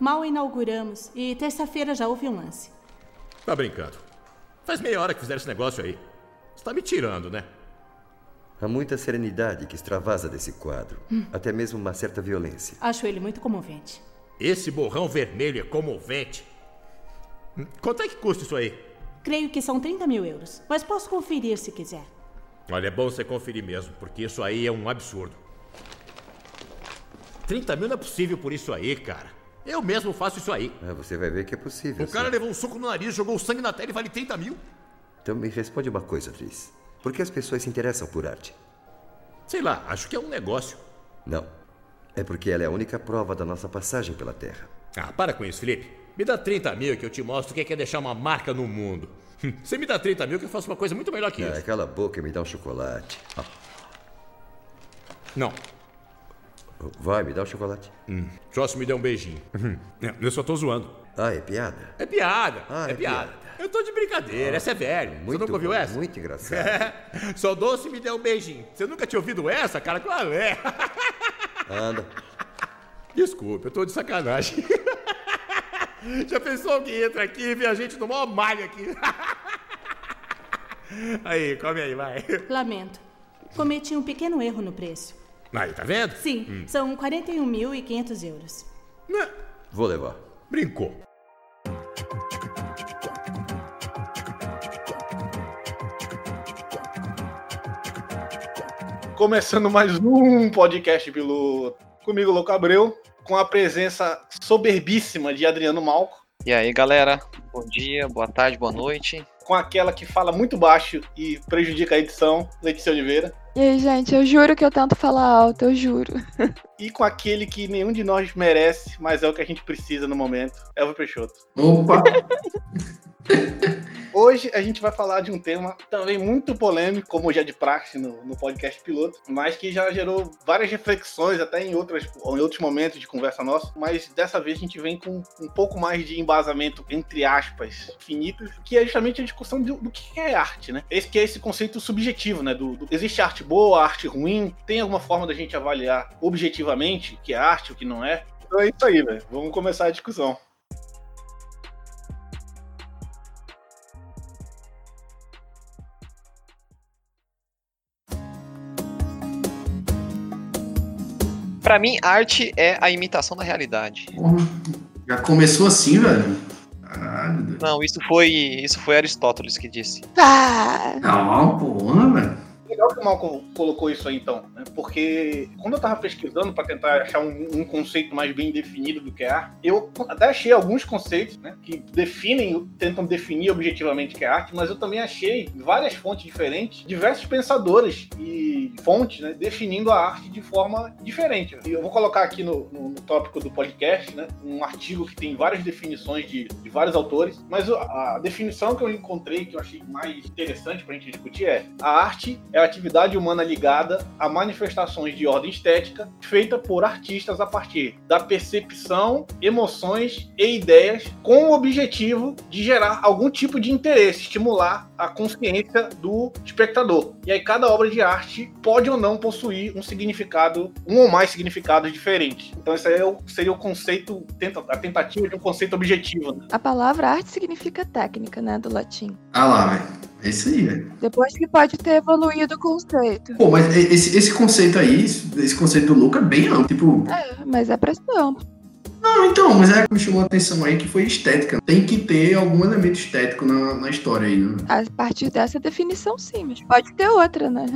Mal inauguramos e terça-feira já houve um lance. Tá brincando. Faz meia hora que fizeram esse negócio aí. Você tá me tirando, né? Há muita serenidade que extravasa desse quadro. Hum. Até mesmo uma certa violência. Acho ele muito comovente. Esse borrão vermelho é comovente. Hum, Quanto é que custa isso aí? Creio que são 30 mil euros, mas posso conferir se quiser. Olha, é bom você conferir mesmo, porque isso aí é um absurdo. 30 mil não é possível por isso aí, cara. Eu mesmo faço isso aí. Ah, você vai ver que é possível. O cara sim. levou um soco no nariz, jogou sangue na tela e vale 30 mil. Então me responde uma coisa, Tris. Por que as pessoas se interessam por arte? Sei lá, acho que é um negócio. Não. É porque ela é a única prova da nossa passagem pela Terra. Ah, para com isso, Felipe. Me dá 30 mil que eu te mostro o que é que é deixar uma marca no mundo. Você me dá 30 mil que eu faço uma coisa muito melhor que Ah, isso. cala a boca e me dá um chocolate. Ah, Não, vai, me dá um chocolate. só se me der um beijinho. É, Eu só tô zoando. Ah, é piada? É piada, Ah, é, é piada. piada. Eu tô de brincadeira, essa é velho. Você Muito nunca ouviu essa? Muito engraçado. Só dou se me der um beijinho. Você nunca tinha ouvido essa, cara? Claro, é. Anda. Desculpa, eu tô de sacanagem. Já pensou alguém entra aqui e vê a gente no maior malho aqui? Aí, come aí, vai. Lamento. Cometi um pequeno erro no preço. Aí, tá vendo? Sim, são 41.500 euros. Né? Vou levar. Brincou. Começando mais um podcast piloto. Comigo, Louco Abreu, com a presença soberbíssima de Adriano Malco, E aí, galera? Bom dia, boa tarde, boa noite. Com aquela que fala muito baixo e prejudica a edição, Letícia Oliveira, E aí, gente, eu juro que eu tento falar alto, eu juro. e com aquele que nenhum de nós merece, mas é o que a gente precisa no momento, Elvio Peixoto. Opa! Hoje a gente vai falar de um tema também muito polêmico, como já de praxe no, no podcast piloto, mas que já gerou várias reflexões até em, outras, em outros momentos de conversa nossa, mas dessa vez a gente vem com um pouco mais de embasamento, entre aspas, finitos, que é justamente a discussão do, do que é arte, né? Esse que é esse conceito subjetivo, né? Do, do- existe arte boa, arte ruim, tem alguma forma da gente avaliar objetivamente o que é arte, o que não é? Então é isso aí, velho. Vamos começar a discussão. Pra mim, arte é a imitação da realidade. Porra, já começou assim, velho? Caralho. Não, isso foi isso foi Aristóteles que disse. Ah, Não, porra, velho. Legal que o Malcolm colocou isso aí então, né? porque quando eu tava pesquisando para tentar achar um, um conceito mais bem definido do que é arte, eu até achei alguns conceitos né, que definem, tentam definir objetivamente o que é arte, mas eu também achei várias fontes diferentes, diversos pensadores e fontes né, definindo a arte de forma diferente. E eu vou colocar aqui no, no- no tópico do podcast né, um artigo que tem várias definições de, de vários autores, mas a definição que eu encontrei que eu achei mais interessante para a gente discutir é a arte é a atividade humana ligada a manifestações de ordem estética feita por artistas a partir da percepção, emoções e ideias com o objetivo de gerar algum tipo de interesse, estimular a consciência do espectador. E aí cada obra de arte pode ou não possuir um significado, um ou mais significados diferentes. Então esse aí é o- seria o conceito, a tentativa de um conceito objetivo. né? a palavra arte significa técnica, né, do latim. Ah lá, velho. É isso aí, velho. Depois que pode ter evoluído o conceito. Pô, mas esse, esse conceito aí, esse conceito do Luca é bem amplo. Tipo, É, mas é amplo. não, então, mas é que me chamou a atenção aí que foi estética. Tem que ter algum elemento estético na, na história aí, né? A partir dessa definição, sim, mas pode ter outra, né?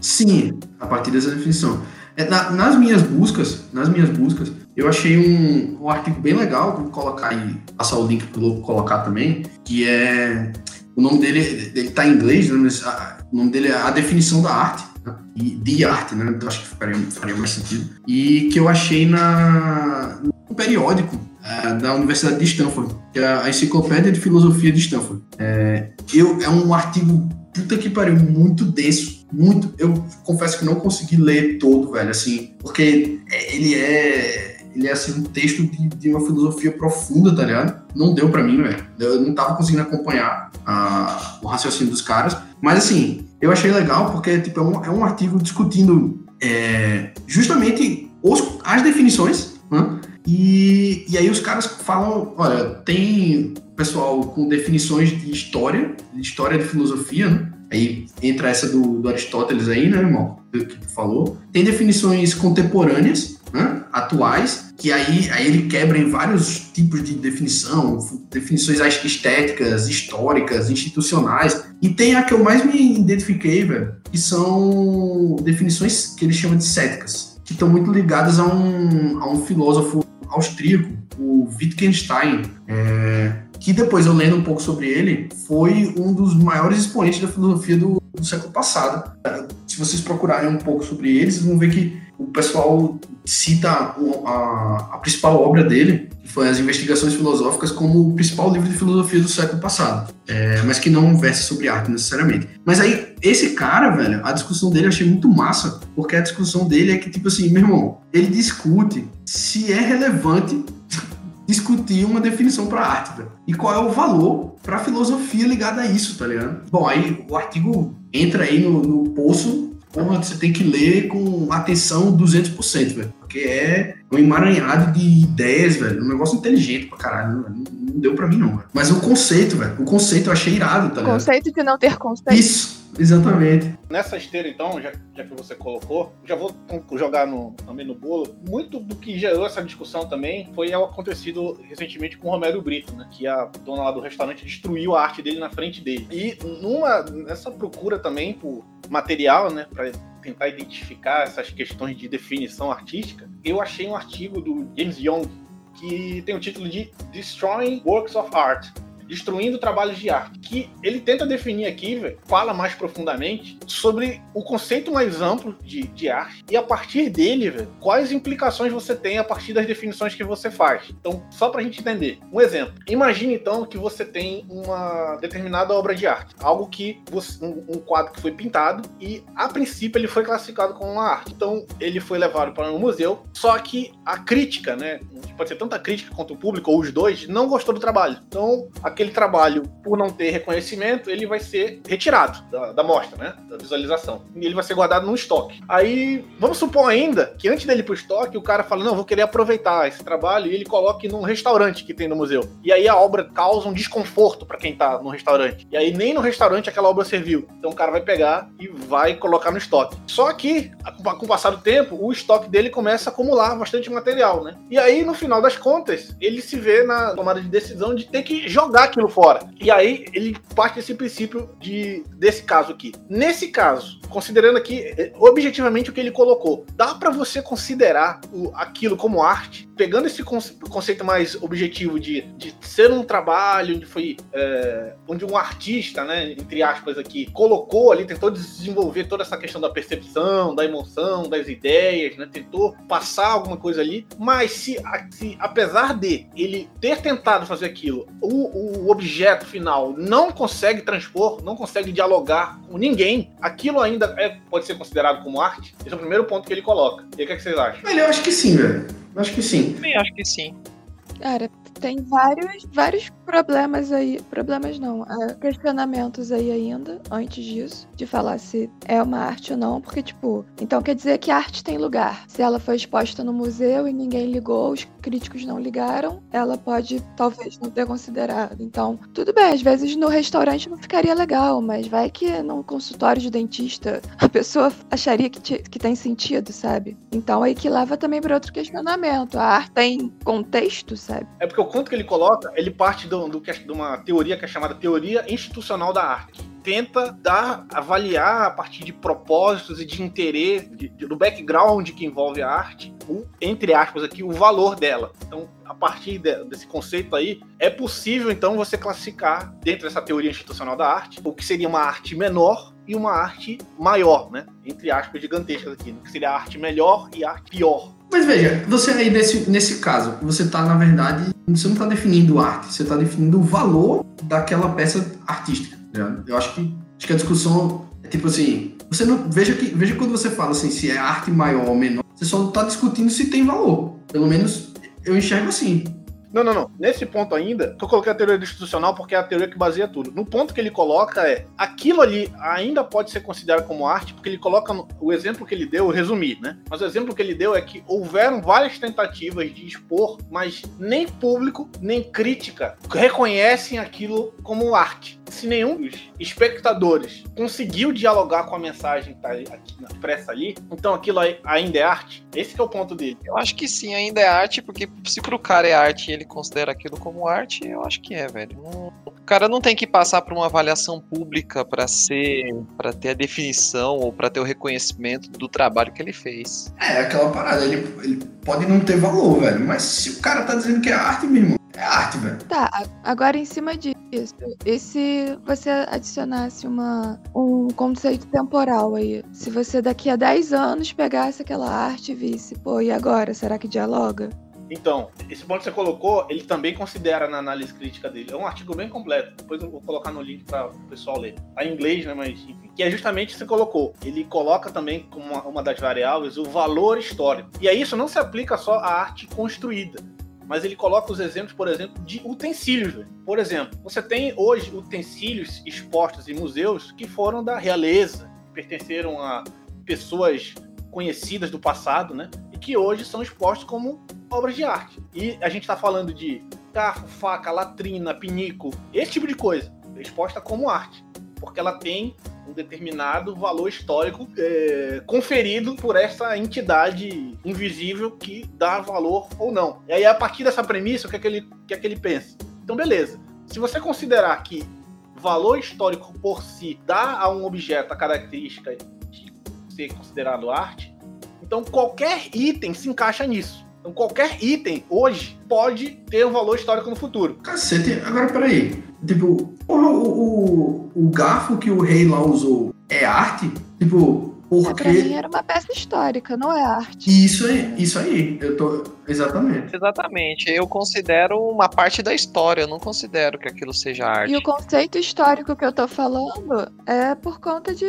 Sim, a partir dessa definição. É, na- nas minhas buscas, nas minhas buscas, eu achei um, um artigo bem legal, vou colocar aí, passar o link pro Louco colocar também, que é o nome dele, ele tá em inglês, né, mas a- o nome dele é a definição da arte, né, e de arte, né? Então acho que faria, faria mais sentido. E que eu achei na no periódico eh, da Universidade de Stanford, que é a Enciclopédia de Filosofia de Stanford. É, eu, é um artigo puta que pariu, muito denso, muito. Eu confesso que não consegui ler todo, velho, assim, porque é, ele é. Ele é assim, um texto de, de uma filosofia profunda, tá ligado? Não deu pra mim, velho. Eu não tava conseguindo acompanhar a- o raciocínio dos caras. Mas assim, eu achei legal porque tipo, é, um, é um artigo discutindo é, justamente os- as definições né? E, e aí os caras falam, olha, tem pessoal com definições de história, de história de filosofia, né? Aí entra essa do, do Aristóteles aí, né, irmão? Que tu falou. Tem definições contemporâneas, né? atuais, que aí, aí ele quebra em vários tipos de definição, definições estéticas, históricas, institucionais. E tem a que eu mais me identifiquei, velho, que são definições que ele chama de céticas, que estão muito ligadas a um, a um filósofo austríaco, o Wittgenstein. É, que depois eu lendo um pouco sobre ele, foi um dos maiores expoentes da filosofia do, do século passado. Se vocês procurarem um pouco sobre ele, vocês vão ver que o pessoal cita a, a, principal obra dele, que foi As Investigações Filosóficas, como o principal livro de filosofia do século passado, é, mas que não versa sobre arte necessariamente. Mas aí, esse cara, velho, a discussão dele eu achei muito massa, porque a discussão dele é que, tipo assim, meu irmão, ele discute se é relevante discutir uma definição para arte, velho. E qual é o valor para filosofia ligada a isso, tá ligado? Bom, aí o artigo entra aí no, no poço, porra, você tem que ler com atenção 200%, velho. Porque é um emaranhado de ideias, velho. Um negócio inteligente pra caralho, velho. Não, não deu pra mim, não, velho. Mas o conceito, velho. O conceito eu achei irado, tá ligado? Conceito de não ter conceito. Isso. Exatamente. Nessa esteira, então, já, já, que você colocou, já vou jogar no, também no bolo. Muito do que gerou essa discussão também foi o acontecido recentemente com o Romero Brito, né? Que a dona lá do restaurante destruiu a arte dele na frente dele. E numa, nessa procura também por material, né? Pra tentar identificar essas questões de definição artística, eu achei um artigo do James Young que tem o título de Destroying Works of Art destruindo trabalhos de arte, que ele tenta definir aqui, véio, fala mais profundamente sobre o conceito mais amplo de, de arte e a partir dele, véio, quais implicações você tem a partir das definições que você faz. Então, só para a gente entender, um exemplo. Imagine então que você tem uma determinada obra de arte, algo que você, um, um quadro que foi pintado e a princípio ele foi classificado como uma arte. Então, ele foi levado para um museu, só que a crítica, né, pode ser tanto a crítica quanto o público ou os dois, não gostou do trabalho. Então, aquele trabalho, por não ter reconhecimento, ele vai ser retirado da, da mostra, né? Da visualização. E ele vai ser guardado no estoque. Aí, vamos supor ainda que antes dele ir pro estoque, o cara fala: não, vou querer aproveitar esse trabalho e ele coloque num restaurante que tem no museu. E aí a obra causa um desconforto para quem tá no restaurante. E aí nem no restaurante aquela obra serviu. Então o cara vai pegar e vai colocar no estoque. Só que, com o passar do tempo, o estoque dele começa a acumular bastante material, né? E aí, no final das contas, ele se vê na tomada de decisão de ter que jogar aquilo fora. E aí ele parte desse princípio de desse caso aqui. Nesse caso, considerando aqui eh, objetivamente o que ele colocou, dá para você considerar o, aquilo como arte, pegando esse conceito mais objetivo de, de ser um trabalho onde foi é, onde um artista, né, entre aspas aqui, colocou ali, tentou desenvolver toda essa questão da percepção, da emoção, das ideias, né, tentou passar alguma coisa ali, mas se, se apesar de ele ter tentado fazer aquilo, o, o objeto final não consegue transpor, não consegue dialogar com ninguém, aquilo ainda é, pode ser considerado como arte? Esse é o primeiro ponto que ele coloca. E o que, é que vocês acham? eu acho que sim, velho. Acho que sim. Também acho que sim. Cara, tem vários, vários problemas aí. Problemas não, é, questionamentos aí ainda, antes disso, de falar se é uma arte ou não, porque, tipo, então quer dizer que a arte tem lugar. Se ela foi exposta no museu e ninguém ligou, os críticos não ligaram, ela pode talvez não ter considerado. Então, tudo bem, às vezes no restaurante não ficaria legal, mas vai que num consultório de dentista a pessoa acharia que, te, que tem sentido, sabe? Então aí que leva também para outro questionamento. A arte tem contexto, sabe? É porque o quanto que ele coloca, ele parte do, do, de uma teoria que é chamada teoria institucional da arte tenta dar, avaliar a partir de propósitos e de interesse, de, de, do background que envolve a arte, o, entre aspas aqui, o valor dela. Então, a partir de, desse conceito aí, é possível então você classificar dentro dessa teoria institucional da arte o que seria uma arte menor e uma arte maior, né? Entre aspas gigantescas aqui, que seria a arte melhor e a arte pior. Mas veja, você aí nesse, nesse caso, você está na verdade, você não está definindo arte, você está definindo o valor daquela peça artística. Né? Eu acho que, acho que a discussão é tipo assim, você não veja que veja quando você fala assim se é arte maior ou menor, você só está discutindo se tem valor. Pelo menos eu enxergo assim. Não, não, não. Nesse ponto ainda, eu coloquei a teoria institucional porque é a teoria que baseia tudo. No ponto que ele coloca é, aquilo ali ainda pode ser considerado como arte, porque ele coloca no- o exemplo que ele deu, eu resumi, né? Mas o exemplo que ele deu é que houveram várias tentativas de expor, mas nem público, nem crítica reconhecem aquilo como arte. Se nenhum dos espectadores conseguiu dialogar com a mensagem que tá aqui, expressa ali, então aquilo ainda é arte. Esse é o ponto dele. Eu acho que sim, ainda é arte, porque se pro cara é arte e ele considera aquilo como arte, eu acho que é, velho. O cara não tem que passar por uma avaliação pública pra ser, para ter a definição ou pra ter o reconhecimento do trabalho que ele fez. É, aquela parada, ele, ele pode não ter valor, velho. Mas se o cara tá dizendo que é arte, meu irmão, é arte, velho. Tá, agora em cima disso, e se você adicionasse uma, um conceito temporal aí? Se você daqui a 10 anos pegasse aquela arte e visse, pô, e agora? Será que dialoga? Então, esse ponto que você colocou, ele também considera na análise crítica dele. É um artigo bem completo. Depois eu vou colocar no link para o pessoal ler. Tá em inglês, né? Mas enfim. Que é justamente você colocou. Ele coloca também como uma, das variáveis o valor histórico. E aí isso não se aplica só à arte construída. Mas ele coloca os exemplos, por exemplo, de utensílios. Por exemplo, você tem hoje utensílios expostos em museus que foram da realeza, pertenceram a pessoas conhecidas do passado, né? Que hoje são expostos como obras de arte. E a gente está falando de garfo, faca, latrina, pinico, esse tipo de coisa, exposta como arte, porque ela tem um determinado valor histórico é, conferido por essa entidade invisível que dá valor ou não. E aí, a partir dessa premissa, o que é que ele, o que é que ele pensa? Então, beleza. Se você considerar que valor histórico por si dá a um objeto a característica de ser considerado arte, então qualquer item se encaixa nisso. Então qualquer item hoje pode ter um valor histórico no futuro. Cacete, agora peraí. Tipo, o, o, o garfo que o rei lá usou é arte? Tipo, Pra mim porque. era uma peça histórica, não é arte. Isso aí, isso aí, eu tô. Exatamente. Exatamente. Eu considero uma parte da história, eu não considero que aquilo seja arte. E o conceito histórico que eu tô falando é por conta de.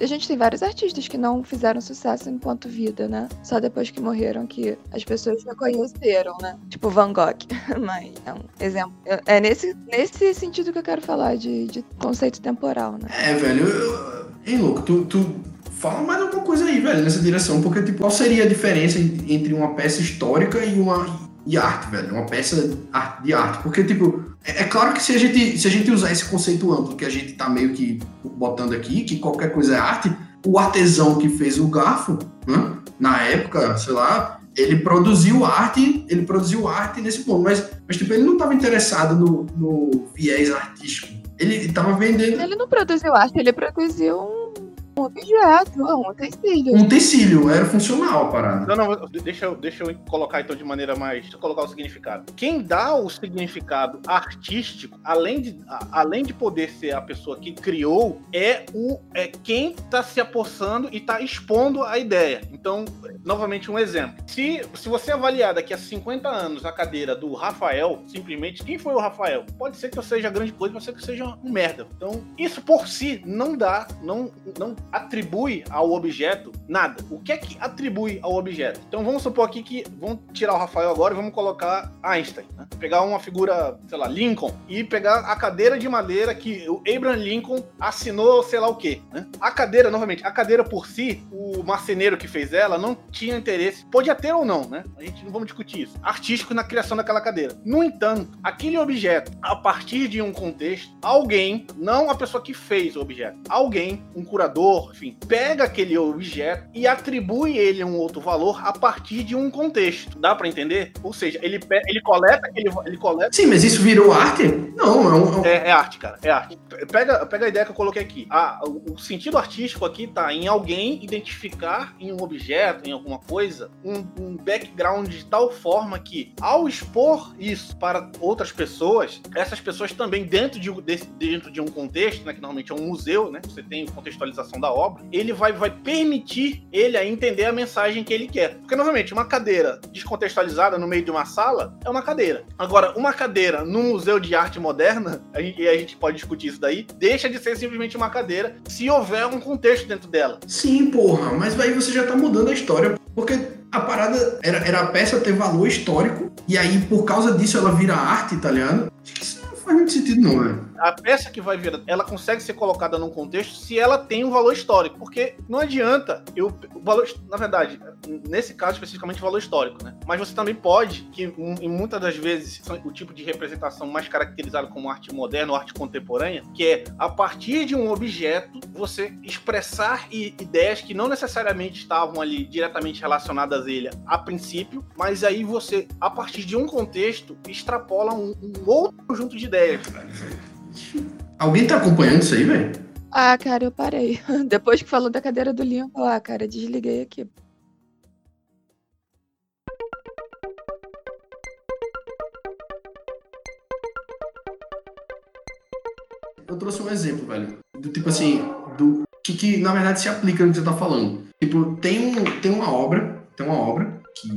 A gente tem vários artistas que não fizeram sucesso enquanto vida, né? Só depois que morreram que as pessoas reconheceram, né? Tipo Van Gogh. Mas é um exemplo. É nesse, nesse sentido que eu quero falar de, de conceito temporal, né? É, velho, eu, eu- hein, louco, tu, tu fala mais alguma coisa aí, velho, nessa direção, porque, tipo, qual seria a diferença en- entre uma peça histórica e uma e arte, velho? Uma peça de arte. Porque, tipo, é, é claro que se a, gente, se a gente usar esse conceito amplo que a gente tá meio que botando aqui, que qualquer coisa é arte, o artesão que fez o garfo, né, na época, sei lá, ele produziu arte, ele produziu arte nesse ponto, mas, mas tipo, ele não estava interessado no, no viés artístico. Ele estava vendendo Ele não produziu arte, ele produziu um, um objeto, um utensílio. um tecido, era funcional a parada. Não, não, deixa eu, deixa eu colocar então de maneira mais. Deixa eu colocar o significado. Quem dá o significado artístico, além de, a- além de poder ser a pessoa que criou, é o é quem está se apossando e está expondo a ideia. Então, novamente, um exemplo. Se, se você avaliar daqui a 50 anos a cadeira do Rafael, simplesmente, quem foi o Rafael? Pode ser que eu seja grande coisa, pode ser que eu seja um merda. Então, isso por si não dá, não, não atribui ao objeto nada. O que é que atribui ao objeto? Então vamos supor aqui que vamos tirar o Rafael agora e vamos colocar Einstein. né? Pegar uma figura, sei lá, Lincoln, e pegar a cadeira de madeira que o Abraham Lincoln assinou, sei lá o quê. né? A cadeira, novamente, a cadeira por si, o marceneiro que fez ela não tinha interesse, podia ter ou não, né? A gente não vamos discutir isso. Artístico na criação daquela cadeira. No entanto, aquele objeto, a partir de um contexto, alguém, não a pessoa que fez o objeto, alguém, um curador, enfim, pega aquele objeto e atribui ele um outro valor a partir de um contexto. Dá pra entender? Ou seja, ele, ele coleta aquele, ele coleta Sim, mas isso virou arte? Não, é um. é um- é, é arte, cara. É arte. Pega, pega a ideia que eu coloquei aqui. Ah, o, o sentido artístico aqui tá em alguém identificar em um objeto, em alguma coisa, um, um background de tal forma que, ao expor isso para outras pessoas, essas pessoas também, dentro de, um- dentro de um contexto, né, que normalmente é um museu, né, você tem contextualização da obra, ele vai, vai permitir ele a entender a mensagem que ele quer. Porque, novamente, uma cadeira descontextualizada no meio de uma sala é uma cadeira. Agora, uma cadeira num museu de arte moderna, e a gente pode discutir isso daí, deixa de ser simplesmente uma cadeira se houver um contexto dentro dela. Sim, porra, mas aí você já tá mudando a história. Porque a parada era, era a peça ter valor histórico, e aí por causa disso ela vira arte, tá ligado? Acho que isso não faz muito sentido, não, velho. A peça que vai vir, ela consegue ser colocada num contexto se ela tem um valor histórico. Porque não adianta eu. Valor, na verdade, nesse caso especificamente, valor histórico, né? Mas você também pode, que em muitas das vezes o tipo de representação mais caracterizado como arte moderna ou arte contemporânea, que é a partir de um objeto você expressar ideias que não necessariamente estavam ali diretamente relacionadas a ele a princípio, mas aí você, a partir de um contexto, extrapola um, um outro conjunto de ideias. Alguém tá acompanhando isso aí, velho? Ah, cara, eu parei. Depois que falou da cadeira do Lincoln, ah, cara, desliguei aqui. Eu trouxe um exemplo, velho. Do tipo assim, do que, que na verdade se aplica no que você tá falando. Tipo, tem, um, tem uma obra, tem uma obra que,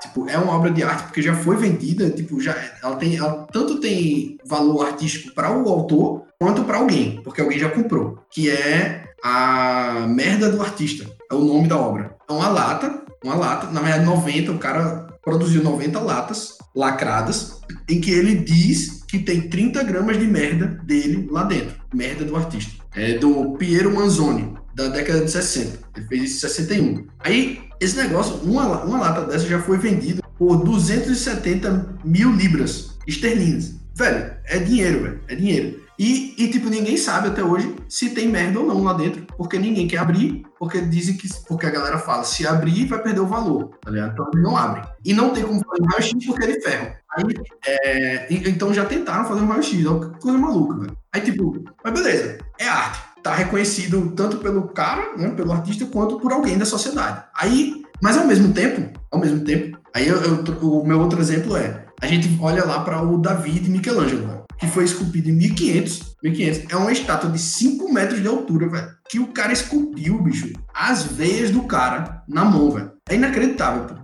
tipo, é uma obra de arte porque já foi vendida, tipo, já ela tem, ela tanto tem valor artístico para o autor quanto para alguém, porque alguém já comprou, que é a merda do artista. É o nome da obra. É uma lata, uma lata, na verdade 90, o cara produziu 90 latas lacradas em que ele diz que tem 30 gramas de merda dele lá dentro. Merda do artista. É do Piero Manzoni, da década de 60. Ele fez isso em 61. Aí, esse negócio, uma, uma lata dessa já foi vendida por 270 mil libras esterlinas. Velho, é dinheiro, velho. É dinheiro. E, e, tipo, ninguém sabe até hoje se tem merda ou não lá dentro. Porque ninguém quer abrir, porque dizem que. Porque a galera fala, se abrir, vai perder o valor, tá ligado? Então não abrem. E não tem como fazer um raio-x porque de ferro. Aí, é, então já tentaram fazer um raio-x, é coisa maluca, velho. Aí, tipo, mas beleza, é arte. Tá reconhecido tanto pelo cara, né, pelo artista, quanto por alguém da sociedade. Aí, mas ao mesmo tempo, ao mesmo tempo, aí eu, eu o meu outro exemplo é, a gente olha lá para o Davi de Michelangelo, que foi esculpido em 1500, 1500. É uma estátua de 5 metros de altura, velho. Que o cara esculpiu, bicho, as veias do cara na mão, velho. É inacreditável, pô.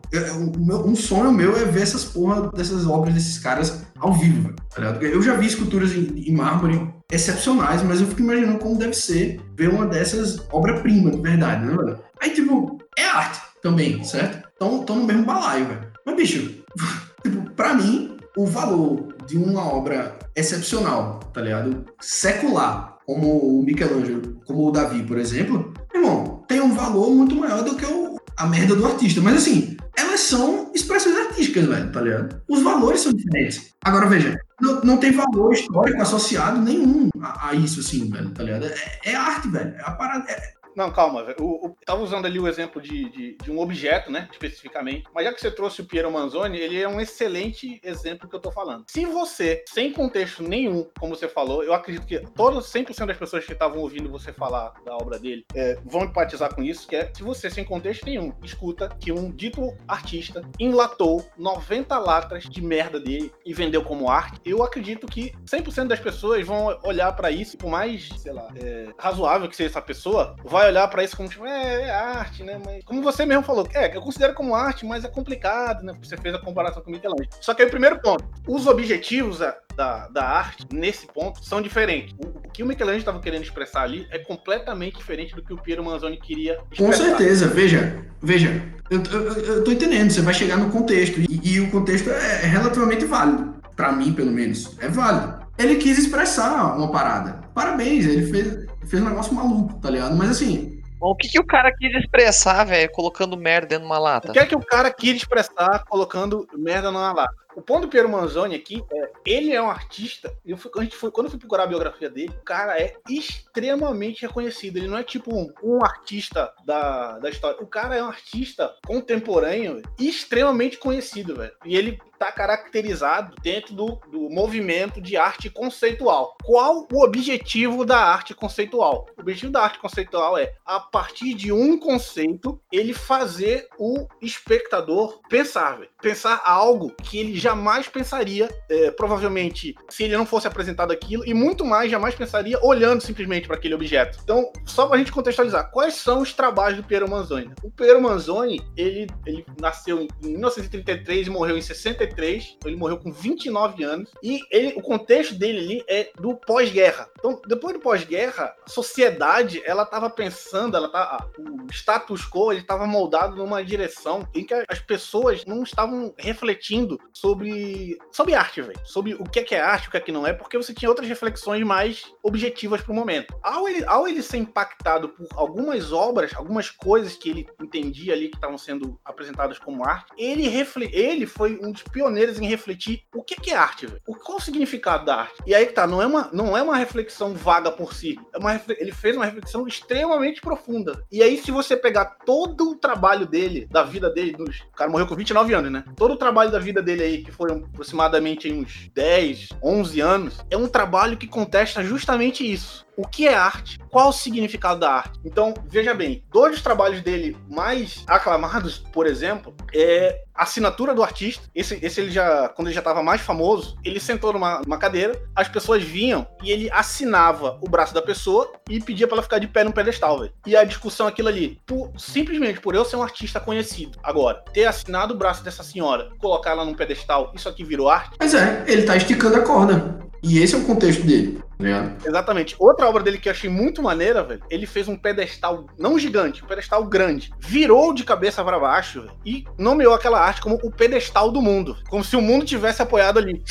Um sonho meu é ver essas porra dessas obras desses caras ao vivo, velho. tá Eu já vi esculturas em, em mármore excepcionais, mas eu fico imaginando como deve ser ver uma dessas obra-prima, de verdade, né, velho? Aí, tipo, é arte também, certo? Então, tô no mesmo balaio, velho. Mas, bicho, tipo, pra mim, o valor de uma obra excepcional, tá ligado? Secular, como o Michelangelo, como o Davi, por exemplo, irmão, tem um valor muito maior do que o- a merda do artista. Mas assim, elas são expressões artísticas, velho, tá ligado? Os valores são diferentes. Agora, veja, não, não tem valor histórico associado nenhum a, a isso, assim, velho, tá ligado? É, é arte, velho. É a parada. é- Não, calma, o- tava usando ali o exemplo de, de, de um objeto, né? Especificamente. Mas já que você trouxe o Piero Manzoni, ele é um excelente exemplo que eu tô falando. Se você, sem contexto nenhum, como você falou, eu acredito que todos, 100% das pessoas que estavam ouvindo você falar da obra dele é, vão empatizar com isso, que é se você, sem contexto nenhum, escuta que um dito artista enlatou 90 latas de merda dele e vendeu como arte, eu acredito que 100% das pessoas vão olhar pra isso, por mais, sei lá, é, razoável que seja essa pessoa, vai olhar pra isso como tipo, é, é arte, né? Mas como você mesmo falou, é, eu considero como arte, mas é complicado, né? Porque você fez a comparação com Michelangelo. Só que aí o primeiro ponto, os objetivos da, da, arte nesse ponto são diferentes. O, o que o Michelangelo estava querendo expressar ali é completamente diferente do que o Piero Manzoni queria Com expressar. certeza, veja, veja, eu, eu, eu tô entendendo, você vai chegar no contexto, e, e o contexto é, é relativamente válido, Pra mim, pelo menos, é válido. Ele quis expressar uma parada, parabéns, ele fez, fez um negócio maluco, tá ligado? Mas assim, O que, que o cara quis expressar, velho, colocando merda dentro de uma lata? O que é que o cara quis expressar colocando merda na lata? O ponto do Piero Manzoni aqui é, ele é um artista, e eu fui, quando, a gente foi- quando eu fui procurar a biografia dele, o cara é extremamente reconhecido. Ele não é tipo um, um artista da, da história. O cara é um artista contemporâneo extremamente conhecido, velho. E ele tá caracterizado dentro do, do movimento de arte conceitual. Qual o objetivo da arte conceitual? O objetivo da arte conceitual é, a partir de um conceito, ele fazer o espectador pensar. Pensar algo que ele jamais pensaria, é, provavelmente, se ele não fosse apresentado aquilo, e muito mais jamais pensaria olhando simplesmente para aquele objeto. Então, só pra gente contextualizar, quais são os trabalhos do Piero Manzoni? O Piero Manzoni, ele, ele nasceu em 1933 e morreu em 63, ele morreu com 29 anos, e ele, o contexto dele ali é do pós-guerra. Então, depois do pós-guerra, a sociedade, ela estava pensando, ela tá, o status quo, ele estava moldado numa direção em que as pessoas não estavam refletindo sobre, sobre arte, velho. Sobre o que é, que é arte, o que é que não é, porque você tinha outras reflexões mais objetivas para o momento. Ao ele, ao ele ser impactado por algumas obras, algumas coisas que ele entendia ali que estavam sendo apresentadas como arte, ele, refle ele foi um dos pioneiros em refletir o que, é arte, velho. Qual o significado da arte? E aí que tá, não é uma, não é uma reflexão vaga por si. É uma, ele fez uma reflexão extremamente profunda. E aí, se você pegar todo o trabalho dele, da vida dele, dos, o cara morreu com 29 anos, né? Todo o trabalho da vida dele aí, que foram aproximadamente uns 10, 11 anos, é um trabalho que contesta justamente isso o que é arte, qual o significado da arte. Então, veja bem, dois dos trabalhos dele mais aclamados, por exemplo, é a assinatura do artista. Esse, esse ele já, quando ele já estava mais famoso, ele sentou numa, numa, cadeira, as pessoas vinham e ele assinava o braço da pessoa e pedia para ela ficar de pé no pedestal, velho. E a discussão aquilo ali, por, simplesmente por eu ser um artista conhecido, agora, ter assinado o braço dessa senhora, colocar ela num pedestal, isso aqui virou arte. Mas é, ele tá esticando a corda. E esse é o contexto dele. Né? Exatamente. Outra obra dele que eu achei muito maneira, velho, ele fez um pedestal, não gigante, um pedestal grande. Virou de cabeça para baixo véio, e nomeou aquela arte como o pedestal do mundo. Como se o mundo tivesse apoiado ali.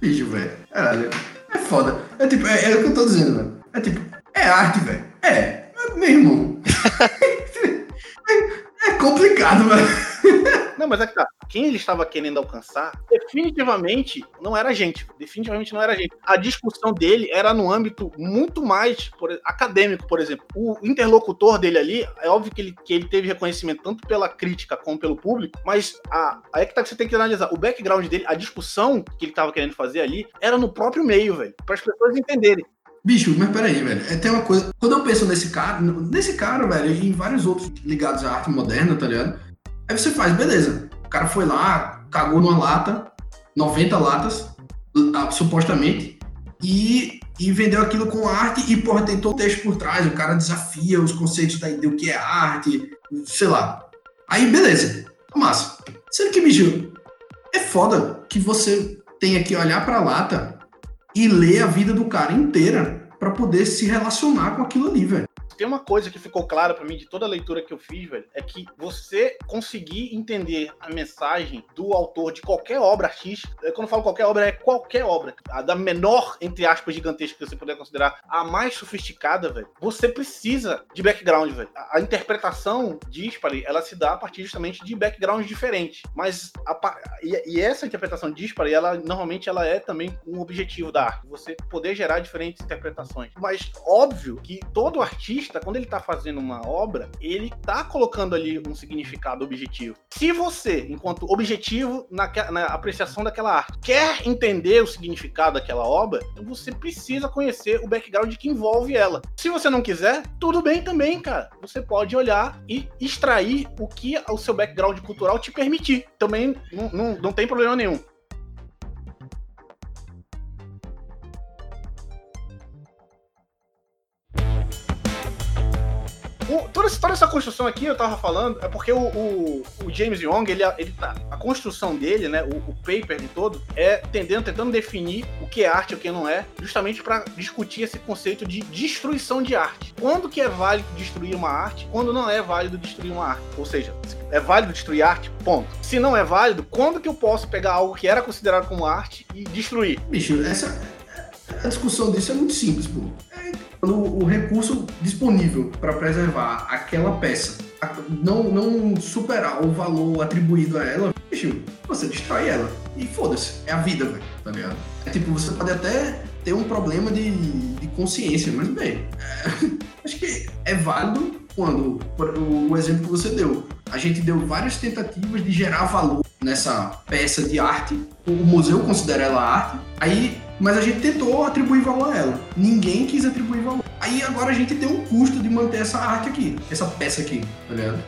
Bicho, velho. Caralho. É foda. É tipo, é, é o que eu tô dizendo, velho. É tipo, é arte, velho. É. Meu irmão. é, é complicado, velho. Não, mas é que tá. Quem ele estava querendo alcançar, definitivamente não era a gente. Definitivamente não era a gente. A discussão dele era no âmbito muito mais por, acadêmico, por exemplo. O interlocutor dele ali, é óbvio que ele, que ele teve reconhecimento tanto pela crítica como pelo público, mas a, aí é que tá que você tem que analisar. O background dele, a discussão que ele estava querendo fazer ali, era no próprio meio, velho. Para as pessoas entenderem. Bicho, mas peraí, velho. É, tem uma coisa. Quando eu penso nesse cara, nesse cara, velho, e em vários outros ligados à arte moderna, tá ligado? Aí você faz, beleza. O cara foi lá, cagou numa lata, 90 latas, supostamente, e, e vendeu aquilo com arte e, porra, tem todo o texto por trás. O cara desafia os conceitos da, do que é arte, sei lá. Aí, beleza. Massa. Sendo que, bicho, é foda que você tenha que olhar pra lata e ler a vida do cara inteira para poder se relacionar com aquilo ali, velho tem uma coisa que ficou clara para mim de toda a leitura que eu fiz, velho, é que você conseguir entender a mensagem do autor de qualquer obra artística, é, quando eu falo qualquer obra, é qualquer obra, a da menor, entre aspas, gigantesca que você puder considerar, a mais sofisticada, velho, você precisa de background, velho. A, a interpretação dispare, ela se dá a partir justamente de backgrounds diferentes. Mas, a, e, e, essa interpretação dispare, ela normalmente ela é também um objetivo da arte, você poder gerar diferentes interpretações. Mas, óbvio que todo artista artista, quando ele está fazendo uma obra, ele está colocando ali um significado objetivo. Se você, enquanto objetivo na, na apreciação daquela arte, quer entender o significado daquela obra, então você precisa conhecer o background que envolve ela. Se você não quiser, tudo bem também, cara. Você pode olhar e extrair o que o seu background cultural te permitir. Também não, não, não tem problema nenhum. Toda, toda, essa construção aqui, eu tava falando, é porque o, o, o James Young, ele, ele tá, a construção dele, né, o, o, paper de todo, é tendendo, tentando definir o que é arte e o que não é, justamente para discutir esse conceito de destruição de arte. Quando que é válido destruir uma arte, quando não é válido destruir uma arte. Ou seja, é válido destruir arte, ponto. Se não é válido, quando que eu posso pegar algo que era considerado como arte e destruir? Bicho, essa, a discussão disso é muito simples, pô. É o, o recurso disponível para preservar aquela peça não, não superar o valor atribuído a ela, bicho, você destrói ela. E foda-se, é a vida, velho, tá ligado? É tipo, você pode até ter um problema de, de consciência, mas bem, é, acho que é válido quando, o, exemplo que você deu, a gente deu várias tentativas de gerar valor nessa peça de arte, o museu considera ela arte, aí mas a gente tentou atribuir valor a ela. Ninguém quis atribuir valor. Aí agora a gente tem um custo de manter essa arte aqui, essa peça aqui, tá ligado?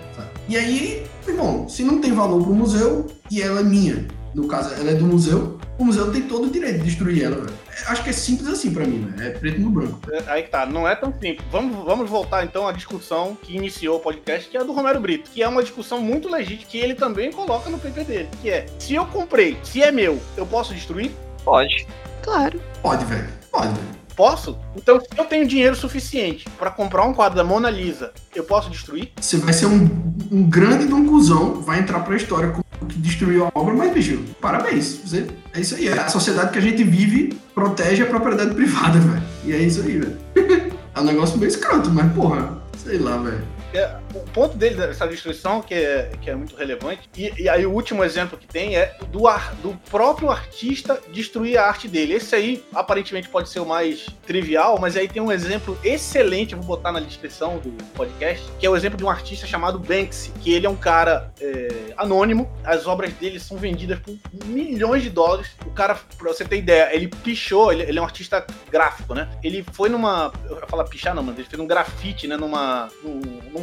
E aí, irmão, se não tem valor pro museu e ela é minha, no caso, ela é do museu, o museu tem todo o direito de destruir ela, velho. Acho que é simples assim pra mim, velho. É preto no branco. É, Aí que tá, não é tão simples. Vamos, vamos voltar então à discussão que iniciou o podcast, que é a do Romero Brito, que é uma discussão muito legítima, que ele também coloca no PP dele, que é, se eu comprei, se é meu, eu posso destruir? Pode. Claro. Pode, velho. Pode, velho. Posso? Então, se eu tenho dinheiro suficiente pra comprar um quadro da Mona Lisa, eu posso destruir? Você vai ser um, um grande de um cuzão, vai entrar pra história como que destruiu a obra, mas, bicho, parabéns. Você, é isso aí. É a sociedade que a gente vive protege a propriedade privada, velho. E é isso aí, velho. é um negócio meio escroto, mas, porra, sei lá, velho. É, o ponto dele dessa destruição, que é, que é muito relevante, e, e aí o último exemplo que tem é do, ar, do próprio artista destruir a arte dele. Esse aí, aparentemente, pode ser o mais trivial, mas aí tem um exemplo excelente, vou botar na descrição do podcast, que é o exemplo de um artista chamado Banksy, que ele é um cara é, anônimo, as obras dele são vendidas por milhões de dólares. O cara, pra você ter ideia, ele pichou, ele, ele é um artista gráfico, né? Ele foi numa. Eu falar pichar, não, mas ele fez um grafite, né? Numa. num,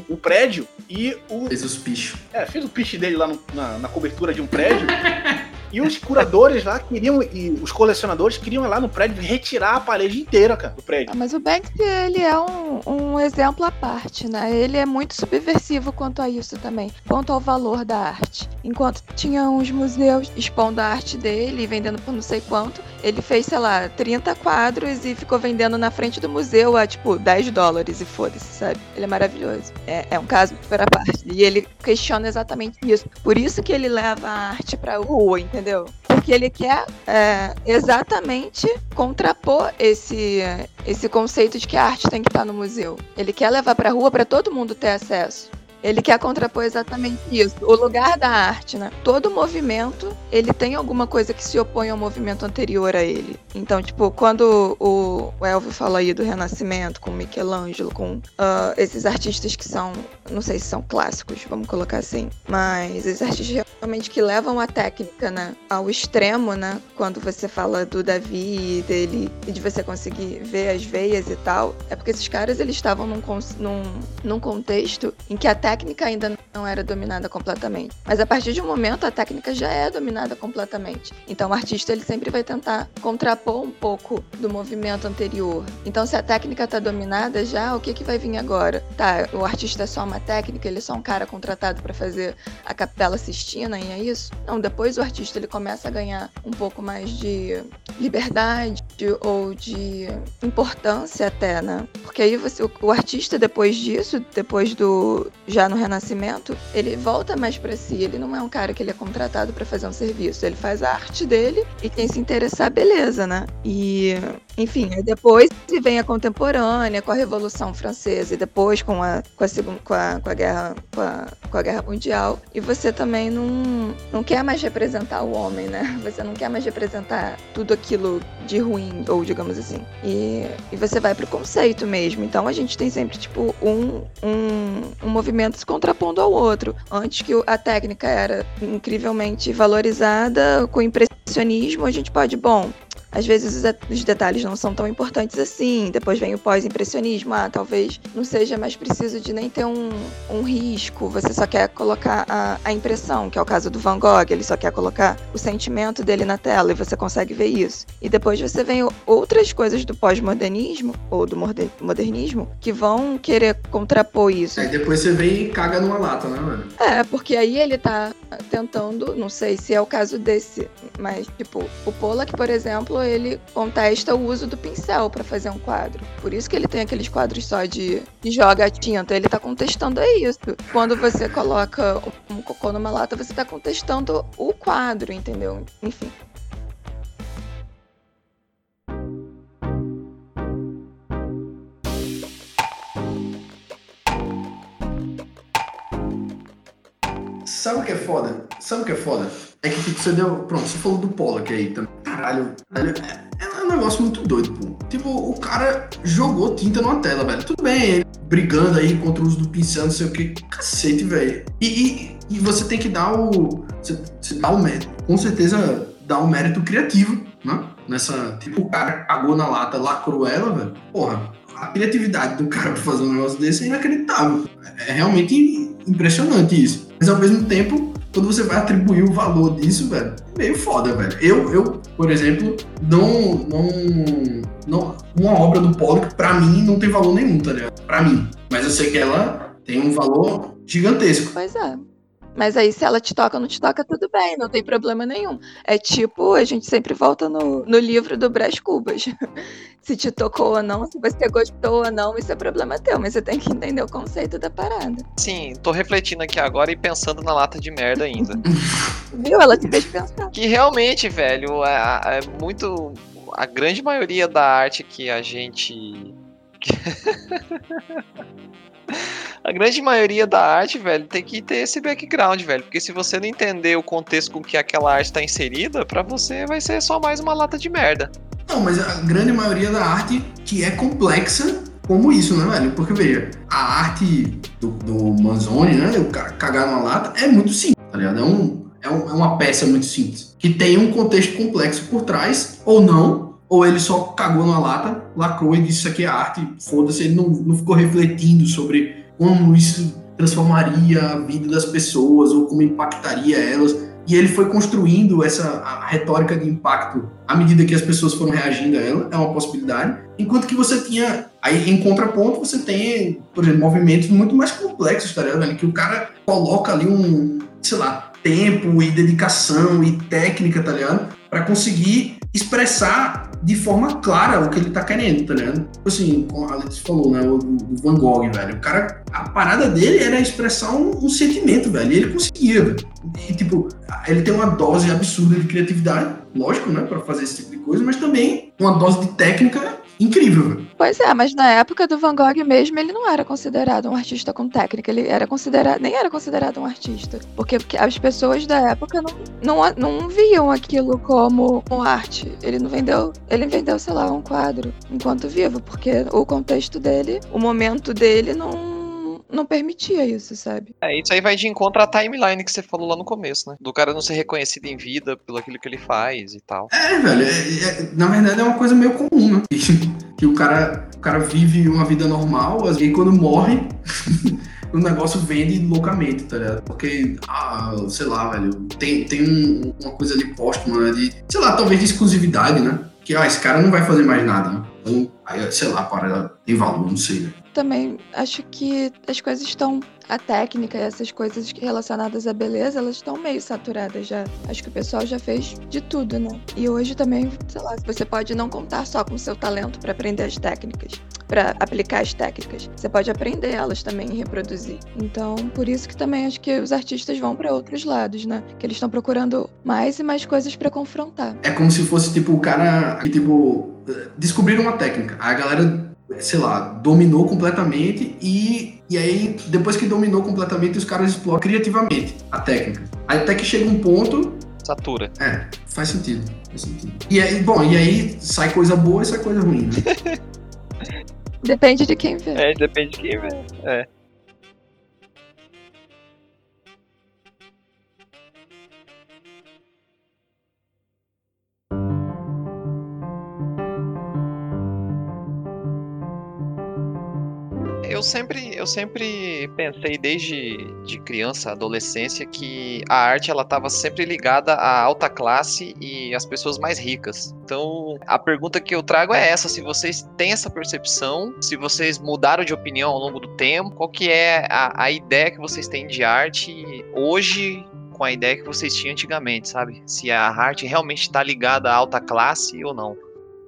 um prédio e o. Fez os pichos. É, fez o piche dele lá no- na, na cobertura de um prédio. e os curadores lá queriam, e os colecionadores queriam ir lá no prédio retirar a parede inteira, cara, do prédio. Ah, Mas o Banksy, ele é um, um exemplo à parte, né? Ele é muito subversivo quanto a isso também, quanto ao valor da arte. Enquanto tinha uns museus expondo a arte dele e vendendo por não sei quanto, ele fez, sei lá, 30 quadros e ficou vendendo na frente do museu a, tipo, 10 dólares e foda-se, sabe? Ele é maravilhoso. É, é um caso super à parte. E ele questiona exatamente isso. Por isso que ele leva a arte pra rua, entendeu? Porque ele quer é, exatamente contrapor esse, esse conceito de que a arte tem que estar no museu. Ele quer levar pra rua para todo mundo ter acesso. Ele quer contrapor exatamente isso, o lugar da arte, né? Todo movimento, ele tem alguma coisa que se opõe ao movimento anterior a ele. Então, tipo, quando o, Elvio fala aí do Renascimento, com Michelangelo, com ah, esses artistas que são, não sei se são clássicos, vamos colocar assim, mas esses artistas realmente que levam a técnica, né, ao extremo, né? Quando você fala do Davi, dele, e de você conseguir ver as veias e tal, é porque esses caras, eles estavam num, num, num contexto em que a técnica ainda não era dominada completamente. Mas a partir de um momento, a técnica já é dominada completamente. Então, o artista, ele sempre vai tentar contrapor um pouco do movimento anterior. Então, se a técnica está dominada já, o que, que vai vir agora? Tá, o artista é só uma técnica, ele é só um cara contratado para fazer a Capela Sistina e é isso? Não, depois o artista ele começa a ganhar um pouco mais de liberdade ou de importância até, né? Porque aí você, o, o artista depois disso, depois do já no Renascimento, ele volta mais para si. Ele não é um cara que ele é contratado para fazer um serviço. Ele faz a arte dele e quem se interessar, beleza, né? E enfim, depois vem a contemporânea com a Revolução Francesa e depois com a com a, segun- com a, com a guerra com a, com a guerra mundial e você também não não quer mais representar o homem, né? Você não quer mais representar tudo aquilo de ruim ou digamos assim. E, e você vai pro conceito mesmo. Então a gente tem sempre tipo um um, um movimento se contrapondo ao outro. Antes que a técnica era incrivelmente valorizada com impressionismo, a gente pode, bom, às vezes os, de- os detalhes não são tão importantes assim. Depois vem o pós-impressionismo. Ah, talvez não seja mais preciso de nem ter um, um risco. Você só quer colocar a, a impressão, que é o caso do Van Gogh. Ele só quer colocar o sentimento dele na tela e você consegue ver isso. E depois você vem outras coisas do pós-modernismo, ou do modernismo, que vão querer contrapor isso. Aí depois você vem e caga numa lata, né, velho? É, porque aí ele tá tentando, não sei se é o caso desse, mas tipo, o Pollack, por exemplo, ele contesta o uso do pincel pra fazer um quadro. Por isso que ele tem aqueles quadros só de, joga a tinta, ele tá contestando é isso. Quando você coloca um cocô numa lata, você tá contestando o quadro, entendeu? Enfim. Sabe o que é foda? Sabe o que é foda? É que tipo, você deu. Pronto, você falou do Pollock aí também. Caralho, é, é um negócio muito doido, pô. Tipo, o cara jogou tinta numa tela, velho. Tudo bem, ele brigando aí contra o uso do pincel, não sei o que. Cacete, velho. E, e, e você tem que dar o. Você, você dá o mérito. Com certeza dá o mérito criativo, né? Nessa. Tipo, o cara cagou na lata, lacrou ela, velho. Porra, a criatividade do cara pra fazer um negócio desse é inacreditável. É realmente impressionante isso. Mas ao mesmo tempo, quando você vai atribuir o valor disso, velho, é meio foda, velho. Eu, eu por exemplo, não, não, não. Uma obra do Pollock, pra mim, não tem valor nenhum, tá ligado? Pra mim. Mas eu sei que ela tem um valor gigantesco. Pois é. Mas aí, se ela te toca ou não te toca, tudo bem, não tem problema nenhum. É tipo, a gente sempre volta no, no livro do Brás Cubas. se te tocou ou não, se você gostou ou não, isso é problema teu, mas você tem que entender o conceito da parada. Sim, tô refletindo aqui agora e pensando na lata de merda ainda. Viu? Ela te fez pensar. que realmente, velho, é, é muito. A grande maioria da arte que a gente. A grande maioria da arte, velho, tem que ter esse background, velho. Porque se você não entender o contexto com que aquela arte está inserida, para você vai ser só mais uma lata de merda. Não, mas a grande maioria da arte que é complexa como isso, né, velho? Porque, veja, a arte do, do Manzoni, né, o cagar numa lata, é muito simples, tá ligado? É, um, é, um, é uma peça muito simples. Que tem um contexto complexo por trás, ou não, ou ele só cagou na lata, lacrou e disse isso aqui é arte, foda-se, ele não, não ficou refletindo sobre como isso transformaria a vida das pessoas ou como impactaria elas. E ele foi construindo essa retórica de impacto à medida que as pessoas foram reagindo a ela, é uma possibilidade. Enquanto que você tinha, aí em contraponto, você tem, por exemplo, movimentos muito mais complexos, tá ligado? Que o cara coloca ali um, sei lá, tempo e dedicação e técnica, tá ligado? Para conseguir expressar de forma clara o que ele tá querendo, tá ligado? Tipo assim, como a Letícia falou, né? O, o, Van Gogh, velho. O cara, a parada dele era expressar um, um sentimento, velho. E ele conseguia, velho. E, tipo, ele tem uma dose absurda de criatividade, lógico, né? Pra fazer esse tipo de coisa, mas também uma dose de técnica incrível. Pois é, mas na época do Van Gogh mesmo, ele não era considerado um artista com técnica, ele era considerado, nem era considerado um artista. Porque, as pessoas da época não, não, não viam aquilo como arte. Ele não vendeu, ele vendeu, sei lá, um quadro enquanto vivo, porque o contexto dele, o momento dele não não permitia isso, sabe? É, isso aí vai de encontro à timeline que você falou lá no começo, né? Do cara não ser reconhecido em vida pelo aquilo que ele faz e tal. É, velho, é, é, na verdade é uma coisa meio comum, né? que o cara, o cara vive uma vida normal, e quando morre, o negócio vende loucamente, tá ligado? Porque, ah, sei lá, velho, tem, tem um, uma coisa ali póstuma, né? De, sei lá, talvez de exclusividade, né? Que, ah, esse cara não vai fazer mais nada, né? Então, aí, sei lá, para, tem valor, não sei, né? Também acho que as coisas estão. A técnica essas coisas relacionadas à beleza, elas estão meio saturadas já. Acho que o pessoal já fez de tudo, né? E hoje também, sei lá, você pode não contar só com o seu talento para aprender as técnicas, para aplicar as técnicas. Você pode aprender elas também e reproduzir. Então, por isso que também acho que os artistas vão para outros lados, né? Que eles estão procurando mais e mais coisas para confrontar. É como se fosse tipo o cara, tipo, descobrir uma técnica. A galera sei lá, dominou completamente e, e aí, depois que dominou completamente, os caras exploram criativamente a técnica. Aí até que chega um ponto. Satura. É, faz sentido. Faz sentido. E aí, bom, e aí sai coisa boa e sai coisa ruim, né? depende de quem vê. É, depende de quem vê. É. sempre, eu sempre pensei desde de criança, adolescência, que a arte ela estava sempre ligada à alta classe e às pessoas mais ricas. Então, a pergunta que eu trago é essa: se vocês têm essa percepção, se vocês mudaram de opinião ao longo do tempo, qual que é a, a ideia que vocês têm de arte hoje com a ideia que vocês tinham antigamente, sabe? Se a arte realmente está ligada à alta classe ou não.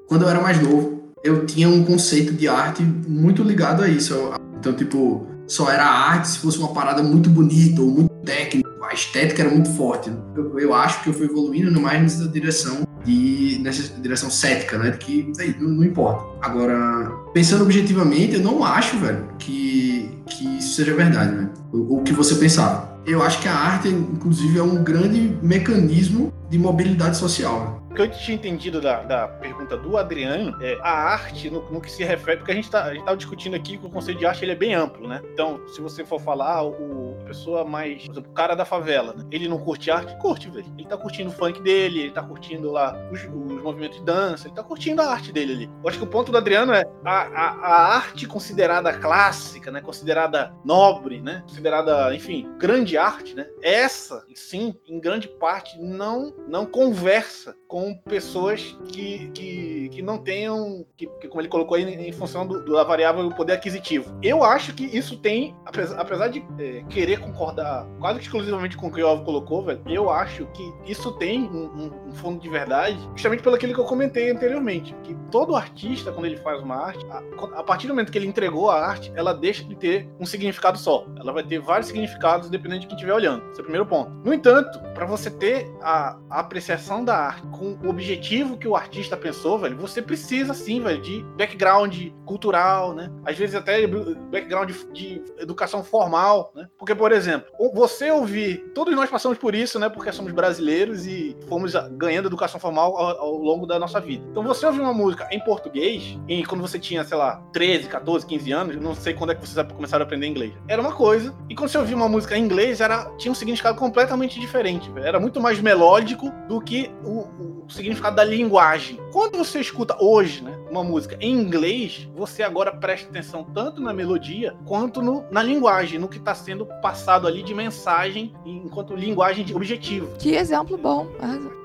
Quando eu era mais novo, eu tinha um conceito de arte muito ligado a isso. Então, tipo, só era arte se fosse uma parada muito bonita ou muito técnica. A estética era muito forte. Eu, eu acho que eu fui evoluindo mais nessa direção de nessa direção cética, né? De que véio, não, não, importa. Agora, pensando objetivamente, eu não acho, velho, que, que isso seja verdade, né? O, o que você pensava. Eu acho que a arte, inclusive, é um grande mecanismo de mobilidade social. Que eu tinha entendido da, da pergunta do Adriano é a arte no, no que se refere, porque a gente, tá, gente tava discutindo aqui que o conceito de arte ele é bem amplo, né? Então, se você for falar, o a pessoa mais, por exemplo, o cara da favela, né? Ele não curte arte? Curte, velho. Ele tá curtindo o funk dele, ele tá curtindo lá os, os movimentos de dança, ele tá curtindo a arte dele ali. Eu acho que o ponto do Adriano é a, a, a arte considerada clássica, né? Considerada nobre, né? Considerada, enfim, grande arte, né? Essa, sim, em grande parte, não, não conversa com pessoas que, que, que não tenham, que, que, como ele colocou aí, em função do, da variável poder aquisitivo. Eu acho que isso tem, apesar, apesar de é, querer concordar quase exclusivamente com o que o Alvo colocou, velho, eu acho que isso tem um, um, um fundo de verdade, justamente pelo aquilo que eu comentei anteriormente, que todo artista, quando ele faz uma arte, a, a partir do momento que ele entregou a arte, ela deixa de ter um significado só. Ela vai ter vários significados, dependendo de quem estiver olhando. Esse é o primeiro ponto. No entanto, para você ter a, a apreciação da arte com o objetivo que o artista pensou, velho, você precisa sim, velho, de background cultural, né? Às vezes até background de, educação formal, né? Porque, por exemplo, você ouvir, todos nós passamos por isso, né? Porque somos brasileiros e fomos ganhando educação formal ao, ao longo da nossa vida. Então, você ouvir uma música em português, e quando você tinha, sei lá, 13, 14, 15 anos, não sei quando é que vocês começaram a aprender inglês, era uma coisa, e quando você ouvia uma música em inglês, era, tinha um significado completamente diferente, velho. Era muito mais melódico do que o, o significado da linguagem. Quando você escuta hoje, né, uma música em inglês, você agora presta atenção tanto na melodia quanto no, na linguagem, no que está sendo passado ali de mensagem enquanto linguagem de objetivo. Que exemplo bom.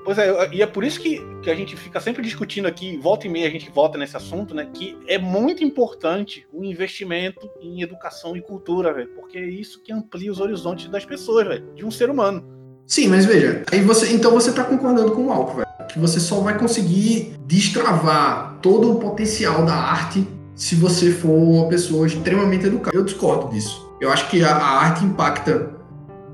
Pois é, e é por isso que, que a gente fica sempre discutindo aqui, volta e meia a gente volta nesse assunto, né? Que é muito importante o investimento em educação e cultura, velho. Porque é isso que amplia os horizontes das pessoas, velho, de um ser humano. Sim, mas veja, aí você, então você tá concordando com o Alco, velho. Que você só vai conseguir destravar todo o potencial da arte se você for uma pessoa extremamente educada. Eu discordo disso. Eu acho que a, a arte impacta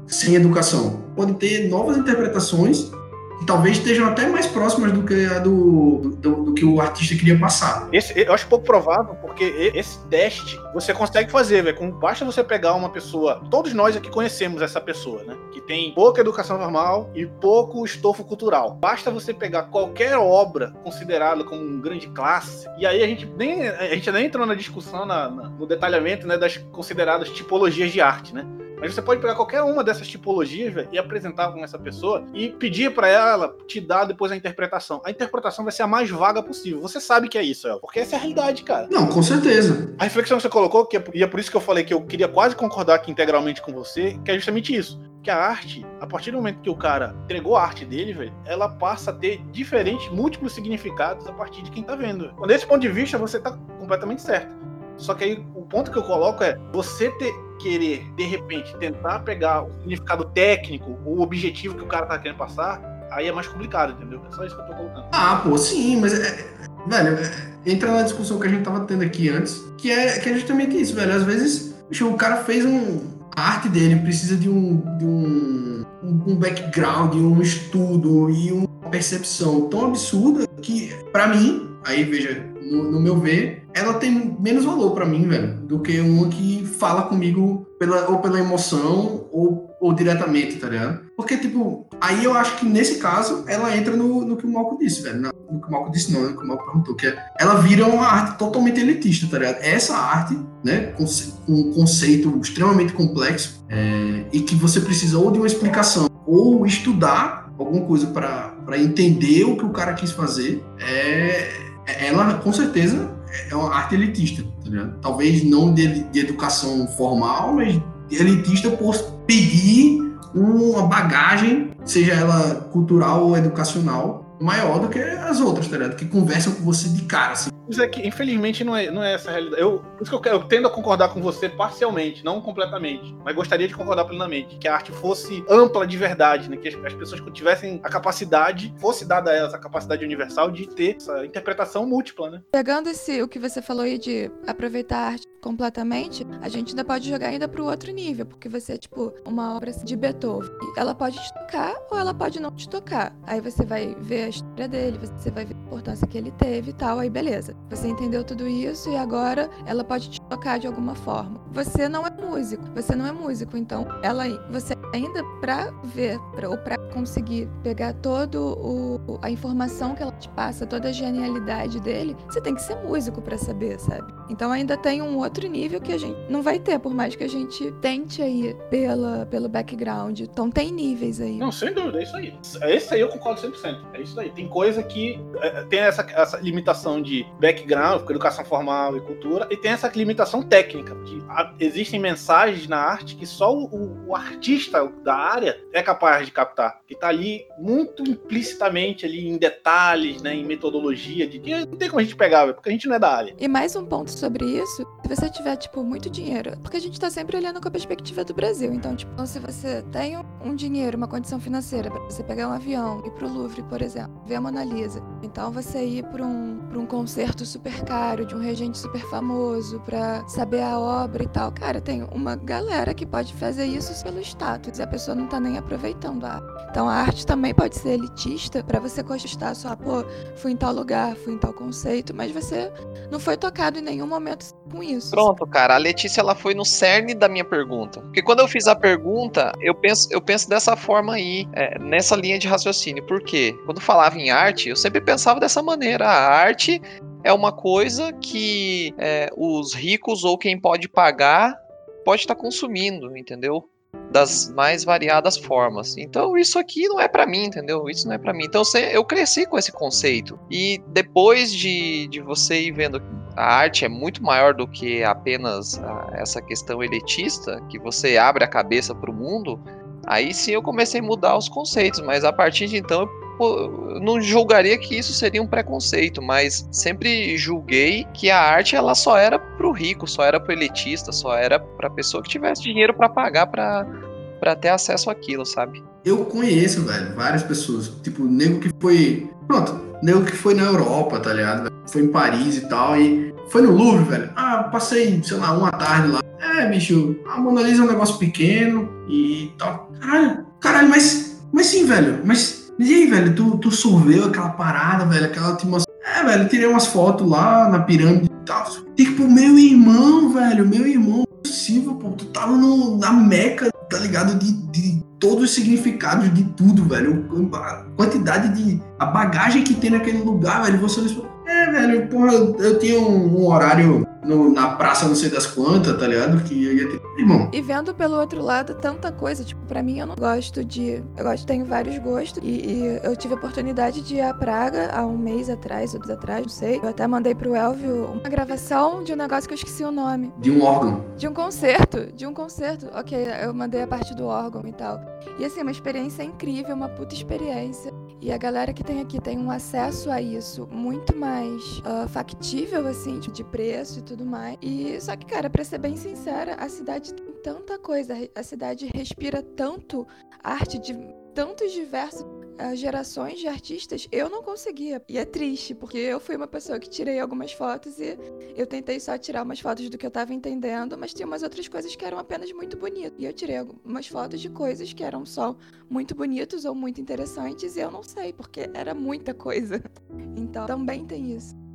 sem educação. Pode ter novas interpretações que talvez estejam até mais próximas do que a do, do, do, que o artista queria passar. Esse, eu acho pouco provável, porque esse teste você consegue fazer, velho. Basta você pegar uma pessoa. Todos nós aqui conhecemos essa pessoa, né? Que tem pouca educação normal e pouco estofo cultural. Basta você pegar qualquer obra considerada como um grande classe, e aí a gente nem, a gente nem entrou na discussão, na, na, no detalhamento né, das consideradas tipologias de arte, né? Mas você pode pegar qualquer uma dessas tipologias véio, e apresentar com essa pessoa e pedir para ela te dar depois a interpretação. A interpretação vai ser a mais vaga possível. Você sabe que é isso, ela, porque essa é a realidade, cara. Não, com certeza. A reflexão que você colocou, que é, e é por isso que eu falei que eu queria quase concordar aqui integralmente com você, que é justamente isso. Que a arte, a partir do momento que o cara entregou a arte dele, velho, ela passa a ter diferentes, múltiplos significados a partir de quem tá vendo. Desse ponto de vista, você tá completamente certo. Só que aí o ponto que eu coloco é você ter querer, de repente, tentar pegar o significado técnico, o objetivo que o cara tá querendo passar, aí é mais complicado, entendeu? É só isso que eu tô colocando. Ah, pô, sim, mas, é, velho, é, entra na discussão que a gente tava tendo aqui antes, que é, que é justamente isso, velho. Às vezes, o cara fez um. A arte dele precisa de um, de um, um background, um estudo e uma percepção tão absurda que, para mim, aí veja, no, no, meu ver, ela tem menos valor para mim, velho, do que uma que fala comigo pela, ou pela emoção ou, ou diretamente, tá ligado? Porque, tipo, aí eu acho que nesse caso ela entra no, no que o Malco disse, velho. No que o Malco disse, não, no que o Malco perguntou, que é, ela vira uma arte totalmente elitista, tá ligado? Essa arte, né, com, com um conceito extremamente complexo é, e que você precisa ou de uma explicação ou estudar alguma coisa para entender o que o cara quis fazer, é ela com certeza é uma arte elitista, tá talvez não de, de, educação formal, mas elitista por pedir uma bagagem, seja ela cultural ou educacional, maior do que as outras, tá ligado? Que conversam com você de cara, assim. Mas é que, infelizmente, não é, não é essa a realidade. Eu, por isso que eu, eu, tendo a concordar com você parcialmente, não completamente. Mas gostaria de concordar plenamente. Que a arte fosse ampla de verdade, né? Que as, as pessoas tivessem a capacidade, fosse dada a elas a capacidade universal de ter essa interpretação múltipla, né? Pegando esse, o que você falou aí de aproveitar a arte completamente, a gente ainda pode jogar ainda pro outro nível, porque você é tipo uma obra de Beethoven. Ela pode te tocar ou ela pode não te tocar. Aí você vai ver a história dele, você vai ver a importância que ele teve e tal, aí beleza. Você entendeu tudo isso e agora ela pode te tocar de alguma forma. Você não é músico, você não é músico, então ela você ainda pra ver, pra, ou pra conseguir pegar todo o, a informação que ela te passa, toda a genialidade dele, você tem que ser músico pra saber, sabe? Então ainda tem um outro nível que a gente não vai ter, por mais que a gente tente aí pela, pelo background. Então tem níveis aí. Não, sem dúvida, é isso aí. Esse aí eu concordo 100%. É isso aí. Tem coisa que é, tem essa, essa limitação de background, educação formal e cultura, e tem essa limitação técnica. Que existem mensagens na arte que só o, o, artista da área é capaz de captar. Que tá ali muito implicitamente ali em detalhes, né, em metodologia, de que não tem como a gente pegar, porque a gente não é da área. E mais um ponto sobre isso, se você tiver, tipo, muito dinheiro, porque a gente tá sempre olhando com a perspectiva do Brasil, então, tipo, se você tem um dinheiro, uma condição financeira para você pegar um avião, ir pro Louvre, por exemplo, ver a Mona Lisa, então você ir pra um, um concerto super caro, de um regente super famoso, pra saber a obra e tal, cara, tem uma galera que pode fazer isso pelo status, e a pessoa não tá nem aproveitando a arte. Então, a arte também pode ser elitista para você gostar só, pô, fui em tal lugar, fui em tal conceito, mas você não foi tocado em nenhum momento com isso. Pronto, cara. A Letícia ela foi no cerne da minha pergunta. Porque quando eu fiz a pergunta, eu penso, eu penso dessa forma aí, é, nessa linha de raciocínio. Por quê? Quando falava em arte, eu sempre pensava dessa maneira. A arte é uma coisa que é, os ricos ou quem pode pagar pode estar tá consumindo, entendeu? das mais variadas formas. Então isso aqui não é para mim, entendeu? Isso não é para mim. Então eu cresci com esse conceito. E depois de, de você ir vendo a arte é muito maior do que apenas a, essa questão elitista, que você abre a cabeça para o mundo, aí sim eu comecei a mudar os conceitos. Mas a partir de então eu não julgaria que isso seria um preconceito, mas sempre julguei que a arte ela só era pro rico, só era pro elitista, só era pra pessoa que tivesse dinheiro para pagar para ter acesso àquilo, sabe? Eu conheço, velho, várias pessoas, tipo, nego que foi, pronto, nego que foi na Europa, tá ligado? Foi em Paris e tal e foi no Louvre, velho. Ah, passei, sei lá, uma tarde lá. É, bicho, a Mona Lisa é um negócio pequeno e tal. Caralho, caralho, mas, mas sim, velho, mas e aí, velho, tu, tu sorveu aquela parada, velho, aquela atmosfera. É, velho, tirei umas fotos lá na pirâmide e tal. Tipo, meu irmão, velho, meu irmão, possível, pô. Tu tava no, na meca, tá ligado? De, de todos os significados de tudo, velho. A quantidade de. A bagagem que tem naquele lugar, velho. Você é, velho, porra, eu tinha um, um horário no, na praça não sei das quantas, tá ligado? Que eu ia ter. Irmão. E vendo pelo outro lado tanta coisa, tipo, pra mim eu não gosto de. Eu gosto, tenho vários gostos. E, e eu tive a oportunidade de ir à Praga há um mês atrás, outros atrás, não sei. Eu até mandei pro Elvio uma gravação de um negócio que eu esqueci o nome. De um órgão. De um concerto. De um concerto. Ok, eu mandei a parte do órgão e tal. E assim, uma experiência incrível, uma puta experiência. E a galera que tem aqui tem um acesso a isso muito mais uh, factível, assim, de preço e tudo mais. E só que, cara, pra ser bem sincera, a cidade tem tanta coisa, a cidade respira tanto arte de tantos diversos gerações de artistas, eu não conseguia. E é triste, porque eu fui uma pessoa que tirei algumas fotos e eu tentei só tirar umas fotos do que eu tava entendendo, mas tinha umas outras coisas que eram apenas muito bonitas. E eu tirei algumas fotos de coisas que eram só muito bonitos ou muito interessantes e eu não sei, porque era muita coisa. Então também tem isso.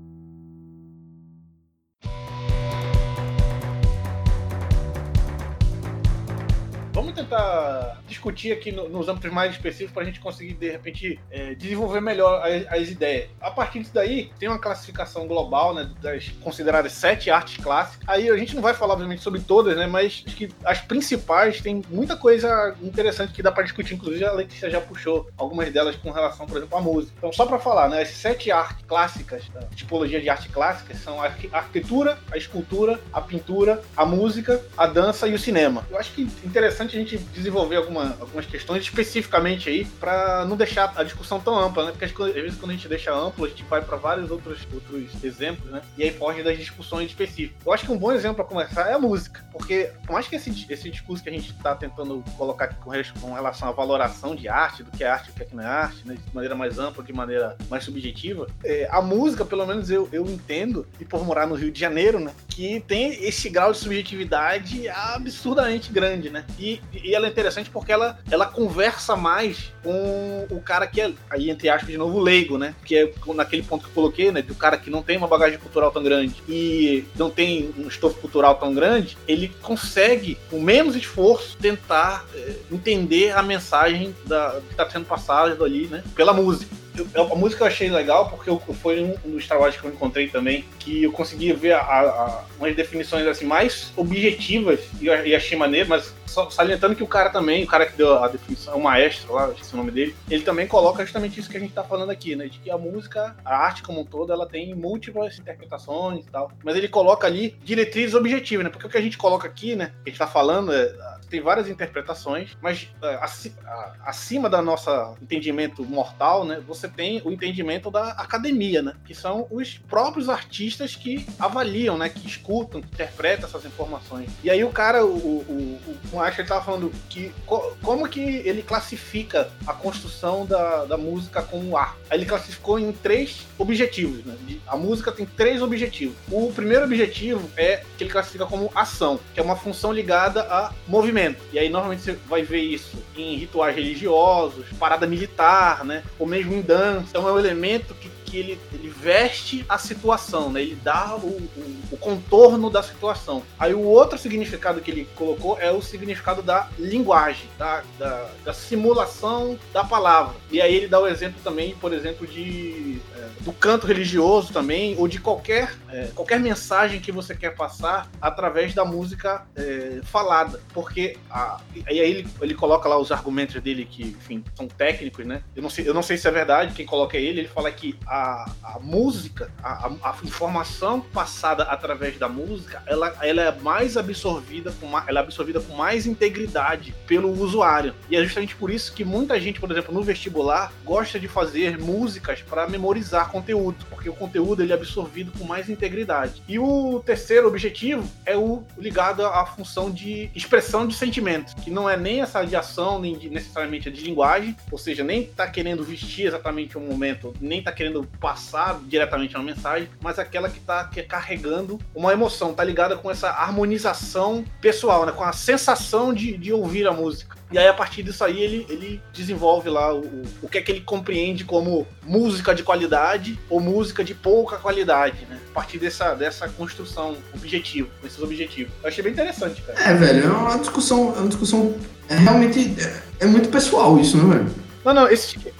Tentar discutir aqui no, nos âmbitos mais específicos para a gente conseguir, de repente, é, desenvolver melhor as, as, ideias. A partir disso daí, tem uma classificação global, né, das consideradas sete artes clássicas. Aí a gente não vai falar, obviamente, sobre todas, né, mas acho que as principais tem muita coisa interessante que dá para discutir. Inclusive, a Letícia já puxou algumas delas com relação, por exemplo, à música. Então, só para falar, né, as sete artes clássicas, tipologia de arte clássicas, são a arquitetura, a escultura, a pintura, a música, a dança e o cinema. Eu acho que interessante a gente desenvolver alguma, algumas questões especificamente aí, para não deixar a discussão tão ampla, né? Porque às vezes quando a gente deixa amplo, a gente vai para vários outros, outros exemplos, né? E aí foge das discussões específicas. Eu acho que um bom exemplo para começar é a música, porque por mais que esse, esse discurso que a gente está tentando colocar aqui com, relação à valoração de arte, do que é arte e o que, é não é arte, né? De maneira mais ampla, de maneira mais subjetiva, é, a música, pelo menos eu, eu entendo, e por morar no Rio de Janeiro, né? Que tem esse grau de subjetividade absurdamente grande, né? E E ela é interessante porque ela, ela conversa mais com o cara que é, aí entre aspas, de novo, leigo, né? Que é naquele ponto que eu coloquei, né? Do cara que não tem uma bagagem cultural tão grande e não tem um estofo cultural tão grande, ele consegue, com menos esforço, tentar é, entender a mensagem da, que está sendo passada ali, né? Pela música eu, a música eu achei legal porque eu, foi um, dos trabalhos que eu encontrei também que eu consegui ver a, a, umas definições assim mais objetivas e, e achei maneiro, mas só, salientando que o cara também, o cara que deu a definição, o maestro lá, esqueci o nome dele, ele também coloca justamente isso que a gente tá falando aqui, né? De que a música, a arte como um todo, ela tem múltiplas interpretações e tal. Mas ele coloca ali diretrizes objetivas, né? Porque o que a gente coloca aqui, né? Que a gente tá falando é tem várias interpretações, mas uh, acima da nossa entendimento mortal, né, você tem o entendimento da academia, né, que são os próprios artistas que avaliam, né, que escutam, que interpretam essas informações. E aí o cara, o, o, o, o que ele estava falando que co, como que ele classifica a construção da, da música como arte. Aí ele classificou em três objetivos, né, a música tem três objetivos. O primeiro objetivo é que ele classifica como ação, que é uma função ligada a movimento movimento. E aí normalmente você vai ver isso em rituais religiosos, parada militar, né? Ou mesmo em dança. Então é um elemento que que ele, ele veste a situação, né? Ele dá o, o, o, contorno da situação. Aí o outro significado que ele colocou é o significado da linguagem, da, da, da simulação da palavra. E aí ele dá o exemplo também, por exemplo, de é, do canto religioso também, ou de qualquer, é, qualquer mensagem que você quer passar através da música é, falada. Porque a, aí ele, ele coloca lá os argumentos dele que, enfim, são técnicos, né? Eu não sei, eu não sei se é verdade, quem coloca é ele, ele fala que a a, música, a, a, informação passada através da música, ela, ela é mais absorvida com ela é absorvida com mais integridade pelo usuário. E é justamente por isso que muita gente, por exemplo, no vestibular, gosta de fazer músicas para memorizar conteúdo, porque o conteúdo ele é absorvido com mais integridade. E o terceiro objetivo é o ligado à função de expressão de sentimentos, que não é nem essa de ação, nem necessariamente de linguagem, ou seja, nem tá querendo vestir exatamente um momento, nem tá querendo passar diretamente uma mensagem, mas aquela que está que é carregando uma emoção, tá ligada com essa harmonização pessoal, né? Com a sensação de, de ouvir a música. E aí, a partir disso aí, ele, ele desenvolve lá o, o que é que ele compreende como música de qualidade ou música de pouca qualidade, né? A partir dessa, dessa construção objetiva, esses objetivos. Eu achei bem interessante, cara. É, velho, é uma discussão, é uma discussão é realmente é, é muito pessoal isso, né, velho? Não, não,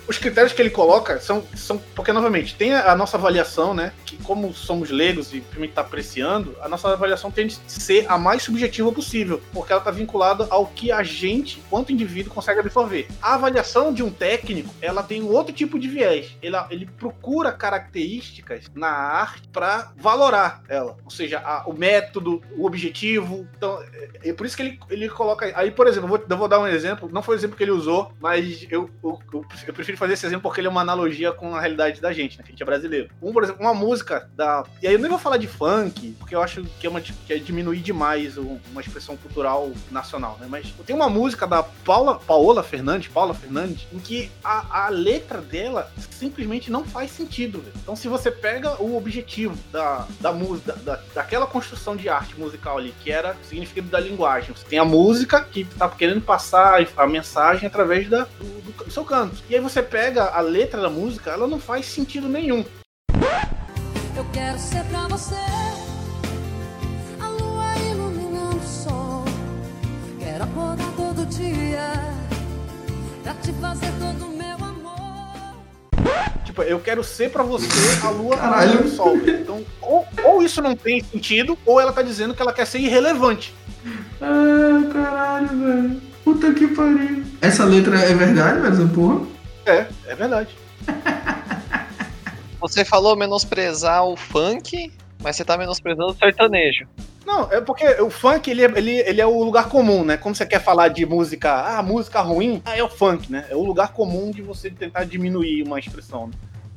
os critérios que ele coloca são, são. Porque, novamente, tem a, a nossa avaliação, né? Que, como somos leigos e a gente está apreciando, a nossa avaliação tem de ser a mais subjetiva possível, porque ela está vinculada ao que a gente, quanto indivíduo, consegue absorver. A avaliação de um técnico, ela tem um outro tipo de viés. Ele, ele procura características na arte para valorar ela. Ou seja, a, o método, o objetivo. Então, é, é, por isso que ele, ele coloca. Aí, por exemplo, eu vou, eu vou dar um exemplo. Não foi o exemplo que ele usou, mas eu, eu eu, eu, prefiro fazer esse exemplo porque ele é uma analogia com a realidade da gente, né? Que a gente é brasileiro. Um, por exemplo, uma música da. E aí eu nem vou falar de funk, porque eu acho que é, uma, que é diminuir demais uma expressão cultural nacional, né? Mas tem uma música da Paula, Paola Fernandes, Paula Fernandes, em que a, a letra dela simplesmente não faz sentido. Véio. Então, se você pega o objetivo da, da música, da, daquela construção de arte musical ali, que era o significado da linguagem, você tem a música que tá querendo passar a mensagem através da, do, do seu canto. E aí você pega a letra da música, ela não faz sentido nenhum. Eu quero ser pra você a lua iluminando o sol. Quero acordar todo dia pra te fazer todo o meu amor. Tipo, eu quero ser pra você a lua iluminando o sol. Então, ou, ou isso não tem sentido, ou ela tá dizendo que ela quer ser irrelevante. Ah, caralho, velho. Puta que pariu. Essa letra é verdade, mas porra? É, é verdade. Você falou menosprezar o funk, mas você tá menosprezando o sertanejo. Não, é porque o funk, ele é, ele, ele é o lugar comum, né? Como você quer falar de música, ah, música ruim, ah, é o funk, né? É o lugar comum de você tentar diminuir uma expressão. Né?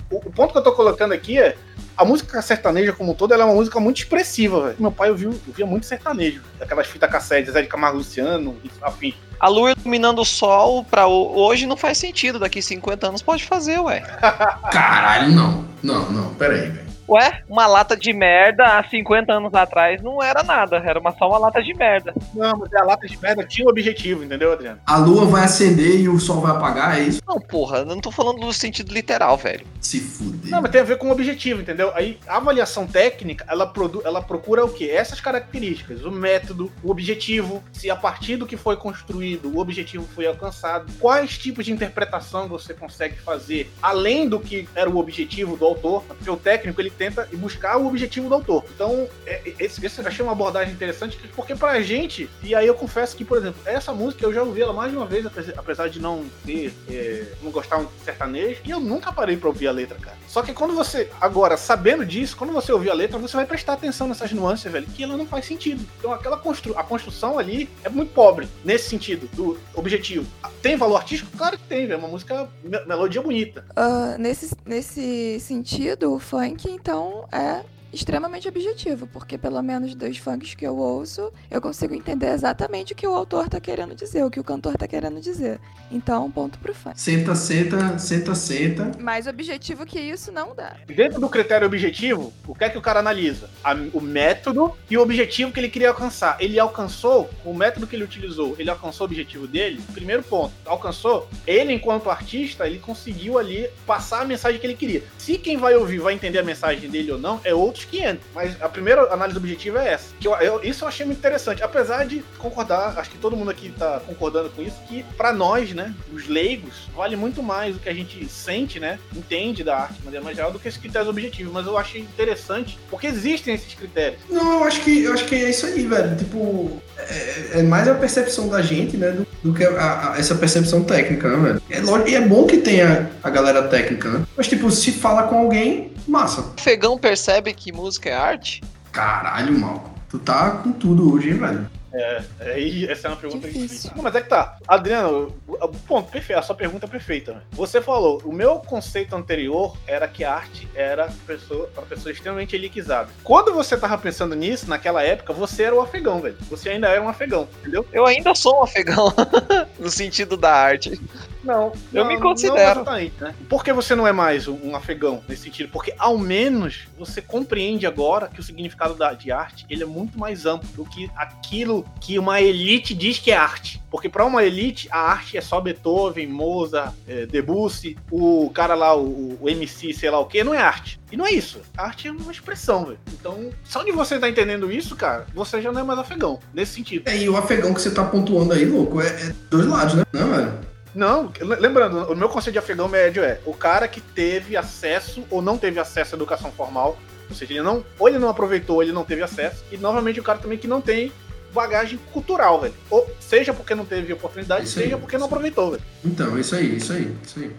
O, o, ponto que eu tô colocando aqui é a música sertaneja como um todo, ela é uma música muito expressiva, velho. Meu pai ouviu, ouvia muito sertanejo. Aquelas fitas cassete, Zé de Camargo Luciano, afim. A lua iluminando o sol pra hoje não faz sentido. Daqui 50 anos pode fazer, ué. Caralho, não. Não, não, pera aí, velho. Ué, uma lata de merda há 50 anos atrás não era nada, era uma, só uma lata de merda. Não, mas a lata de merda tinha um objetivo, entendeu, Adriano? A lua vai acender e o sol vai apagar, é isso? Não, porra, eu não tô falando no sentido literal, velho. Se fuder. Não, mas tem a ver com o objetivo, entendeu? Aí a avaliação técnica, ela, produ ela procura o quê? Essas características, o método, o objetivo, se a partir do que foi construído, o objetivo foi alcançado, quais tipos de interpretação você consegue fazer, além do que era o objetivo do autor, porque o técnico ele tenta buscar o objetivo do autor. Então, é, esse, esse eu achei uma abordagem interessante, porque pra gente, e aí eu confesso que, por exemplo, essa música eu já ouvi ela mais de uma vez, apesar de não ter, é, não gostar um sertanejo, e eu nunca parei pra ouvir a letra, cara. Só que quando você, agora, sabendo disso, quando você ouvir a letra, você vai prestar atenção nessas nuances, velho, que ela não faz sentido. Então, aquela constru a construção ali é muito pobre, nesse sentido, do objetivo. Tem valor artístico? Claro que tem, velho. É uma música, melodia bonita. Uh, nesse, nesse sentido, o funk, então, é extremamente objetivo, porque pelo menos dos funks que eu ouço, eu consigo entender exatamente o que o autor tá querendo dizer, o que o cantor tá querendo dizer. Então, ponto pro funk. Senta, senta, senta, senta. Mais objetivo que isso não dá. Dentro do critério objetivo, o que é que o cara analisa? A, o método e o objetivo que ele queria alcançar. Ele alcançou o método que ele utilizou, ele alcançou o objetivo dele? Primeiro ponto, alcançou? Ele, enquanto artista, ele conseguiu ali passar a mensagem que ele queria. Se quem vai ouvir vai entender a mensagem dele ou não, é outros 500. Mas a primeira análise objetiva é essa. Que eu, eu, isso eu achei muito interessante. Apesar de concordar, acho que todo mundo aqui tá concordando com isso, que para nós, né, os leigos, vale muito mais o que a gente sente, né, entende da arte de maneira mais geral do que esses critérios objetivos. Mas eu achei interessante porque existem esses critérios. Não, eu acho que, eu acho que é isso aí, velho. Tipo, é, é mais a percepção da gente, né, do, do que a, a, essa percepção técnica, né, velho? É, lógico, e é bom que tenha a galera técnica, né? Mas, tipo, se fala com alguém, massa. O Fegão percebe que música é arte? Caralho, mal. Tu tá com tudo hoje, hein, velho? É, é, essa é uma pergunta difícil. difícil. Não, mas é que tá. Adriano, o ponto perfeito, a sua pergunta é perfeita. Você falou, o meu conceito anterior era que a arte era pessoa, para pessoa extremamente elitizada. Quando você tava pensando nisso, naquela época, você era o afegão, velho. Você ainda era um afegão, entendeu? Eu ainda sou um afegão, no sentido da arte. Não, eu não, me considero. Não né? Por que você não é mais um afegão nesse sentido? Porque ao menos você compreende agora que o significado da, de arte ele é muito mais amplo do que aquilo que uma elite diz que é arte. Porque para uma elite a arte é só Beethoven, Mozart, é, Debussy, o cara lá, o, o MC, sei lá o que, não é arte. E não é isso. A arte é uma expressão, velho. Então, só de você tá entendendo isso, cara, você já não é mais afegão, nesse sentido. É, e o afegão que você tá pontuando aí, louco, é, é dois lados, né? Não, velho. Não, lembrando, o meu conceito de afegão médio é o cara que teve acesso ou não teve acesso à educação formal, ou seja, ele não, ou ele não aproveitou, ou ele não teve acesso, e novamente o cara também que não tem bagagem cultural, velho. Ou seja porque não teve oportunidade, isso seja aí, porque não aproveitou, velho. Então, isso aí, isso aí, isso aí.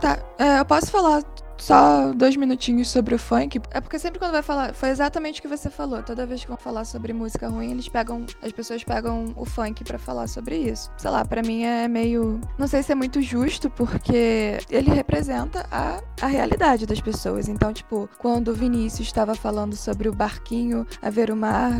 Tá, é, eu posso falar só dois minutinhos sobre o funk. É porque sempre quando vai falar. Foi exatamente o que você falou. Toda vez que vão falar sobre música ruim, eles pegam. As pessoas pegam o funk para falar sobre isso. Sei lá, para mim é meio. Não sei se é muito justo, porque ele representa a, a realidade das pessoas. Então, tipo, quando o Vinícius estava falando sobre o barquinho a ver o mar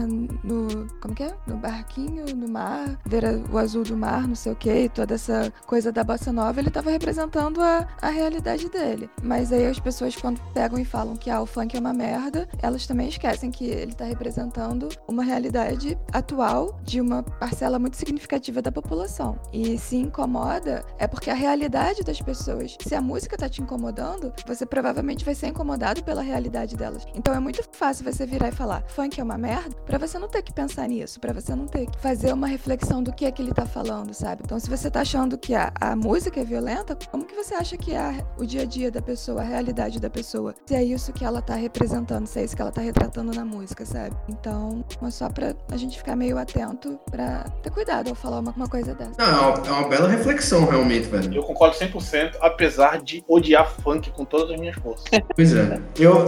no. Como que é? No barquinho, no mar, ver o azul do mar, não sei o que, toda essa coisa da bossa nova, ele estava representando a, a realidade dele. Mas aí as pessoas, quando pegam e falam que ah, o funk é uma merda, elas também esquecem que ele está representando uma realidade atual de uma parcela muito significativa da população. E se incomoda, é porque a realidade das pessoas. Se a música tá te incomodando, você provavelmente vai ser incomodado pela realidade delas. Então é muito fácil você virar e falar funk é uma merda, para você não ter que pensar nisso, para você não ter que fazer uma reflexão do que é que ele tá falando, sabe? Então se você tá achando que a, a música é violenta, como que você acha que é o dia a dia da pessoa, a realidade da pessoa. Se é isso que ela tá representando, se é isso que ela tá retratando na música, sabe? Então, mas só pra a gente ficar meio atento pra ter cuidado ao falar uma, uma coisa dessa. Não, é uma, é uma bela reflexão, realmente, velho. Eu concordo 100%, apesar de odiar funk com todas as minhas forças. Pois é. Eu,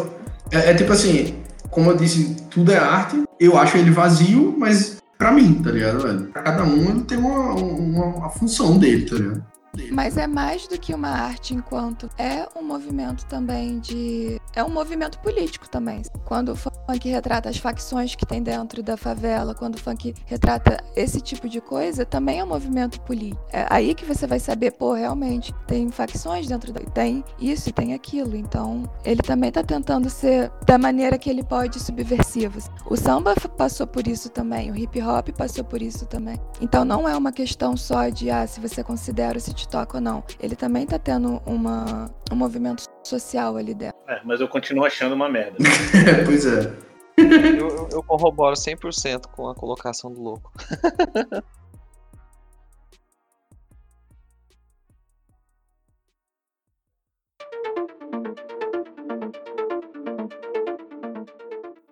é, é tipo assim, como eu disse, tudo é arte. Eu acho ele vazio, mas pra mim, tá ligado, velho? Pra cada um ele tem uma, uma, uma função dele, tá ligado? Mas é mais do que uma arte enquanto é um movimento também de. É um movimento político também. Quando o funk retrata as facções que tem dentro da favela, quando o funk retrata esse tipo de coisa, também é um movimento político. É aí que você vai saber, pô, realmente, tem facções dentro da. Tem isso e tem aquilo. Então, ele também tá tentando ser da maneira que ele pode subversivo. O samba passou por isso também, o hip hop passou por isso também. Então, não é uma questão só de, ah, se você considera o City Talk ou não. Ele também tá tendo uma, um movimento social ali dentro. É, mas eu continuo achando uma merda. pois é. Eu, eu- eu corroboro 100% com a colocação do louco.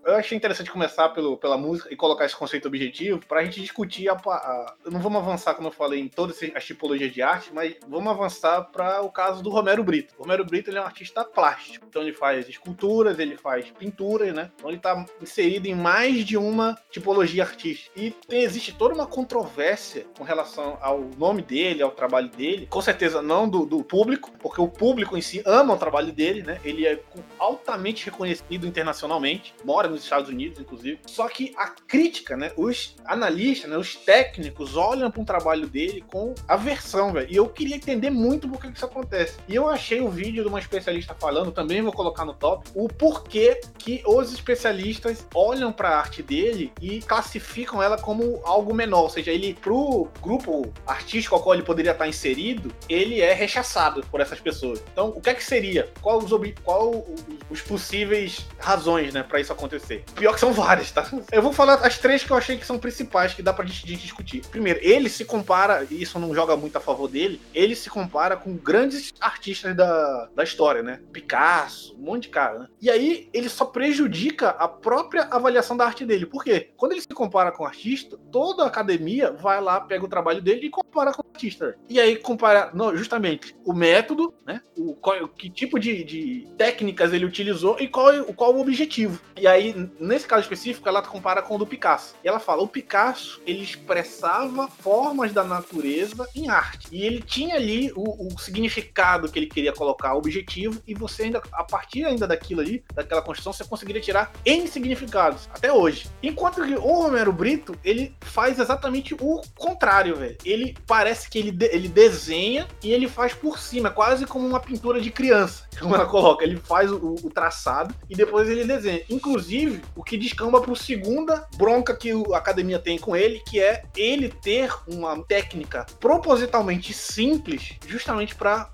Eu achei interessante começar pelo, pela música e colocar esse conceito objetivo pra gente discutir a, a- Não vamos avançar, como eu falei, em todas as tipologias de arte, mas vamos avançar para o caso do Romero Brito. O Romero Brito é um artista plástico. Então ele faz esculturas, ele faz pinturas, né? Então ele tá inserido em mais de uma tipologia artística. E tem- existe toda uma controvérsia com relação ao nome dele, ao trabalho dele. Com certeza não do, do público, porque o público em si ama o trabalho dele, né? Ele é altamente reconhecido internacionalmente, mora nos Estados Unidos, inclusive. Só que a crítica, né? Os analistas, né? Os técnicos olham para um trabalho dele com aversão, velho. E eu queria entender muito por que isso acontece. E eu achei o vídeo de uma especialista falando, também vou colocar no top, o porquê que os especialistas olham para a arte dele e classificam ela como algo menor. Ou seja, ele, pro grupo artístico ao qual ele poderia estar inserido, ele é rechaçado por essas pessoas. Então, o que é que seria? Qual os, qual os possíveis razões, né, para isso acontecer? Pior que são várias, tá? Eu vou falar as três que eu achei que são principais, que dá pra gente, discutir. Primeiro, ele se compara, e isso não joga muito a favor dele, ele se compara com grandes artistas da, da história, né? Picasso, um monte de cara, né? E aí, ele só prejudica a própria avaliação da arte dele. Por quê? Quando ele se compara com o artista, toda a academia vai lá, pega o trabalho dele e compara com o artista. E aí, compara, não, justamente, o método, né? O, qual, que tipo de, de técnicas ele utilizou e qual, qual o objetivo. E aí, nesse caso específico, ela compara com o do Picasso. E ela fala: o Picasso ele expressava formas da natureza em arte. E ele tinha ali o, o significado que ele queria colocar, o objetivo, e você ainda, a partir ainda daquilo ali, daquela construção, você conseguiria tirar N significados, até hoje. Enquanto que o Romero Brito, ele faz exatamente o contrário, velho. Ele parece que ele, de- ele desenha e ele faz por cima, quase como uma pintura de criança, como ela coloca. Ele faz o, o traçado e depois ele desenha. Inclusive, o que descamba pro segunda bronca que o- a academia tem com ele, que é ele ter uma técnica propositalmente simples, justamente para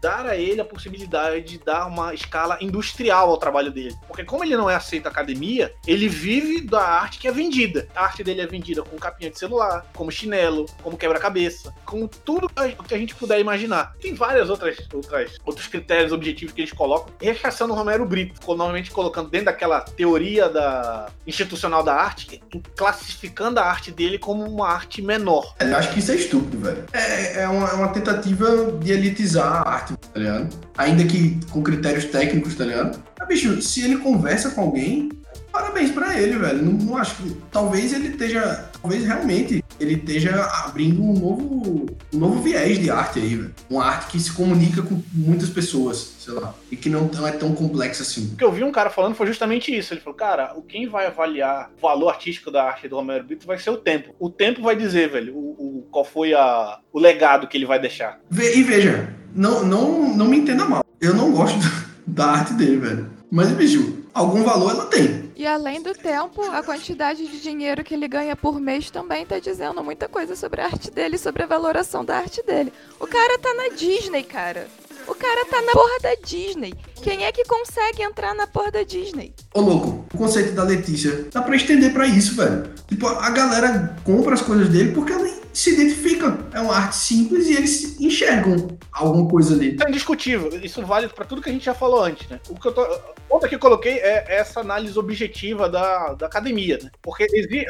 dar a ele a possibilidade de dar uma escala industrial ao trabalho dele. Porque como ele não é aceito na academia, ele vive da arte que é vendida. A arte dele é vendida com capinha de celular, como chinelo, como quebra-cabeça, com tudo que a gente puder imaginar. Tem várias outras, outras outros critérios objetivos que eles colocam, rechaçando o Romero Brito, normalmente colocando dentro daquela teoria da institucional da arte, classificando a arte dele como uma arte menor. Eu acho que isso é estúpido, velho. É, é, uma, é uma tentativa de elitizar a arte, tá ligado? Ainda que com critérios técnicos, tá ligado? Mas, bicho, se ele conversa com alguém, parabéns pra ele, velho. Não, não acho que. Talvez ele esteja. Talvez realmente ele esteja abrindo um novo, um novo viés de arte aí, velho. Uma arte que se comunica com muitas pessoas, sei lá. E que não, é tão complexa assim. O que eu vi um cara falando foi justamente isso. Ele falou, cara, o quem vai avaliar o valor artístico da arte do Romero Brito vai ser o tempo. O tempo vai dizer, velho, o, o- qual foi a, o legado que ele vai deixar. E veja, não, não, não me entenda mal. Eu não gosto da arte dele, velho. Mas, bicho, algum valor ela tem. E além do tempo, a quantidade de dinheiro que ele ganha por mês também tá dizendo muita coisa sobre a arte dele, sobre a valoração da arte dele. O cara tá na Disney, cara. O cara tá na porra da Disney. Quem é que consegue entrar na porra da Disney? Ô, louco, o conceito da Letícia dá pra estender pra isso, velho. Tipo, a galera compra as coisas dele porque ela se identifica. É uma arte simples e eles enxergam alguma coisa ali. É indiscutível. Isso vale pra tudo que a gente já falou antes, né? O que eu tô. Outra que eu coloquei é essa análise objetiva da, da academia, né? Porque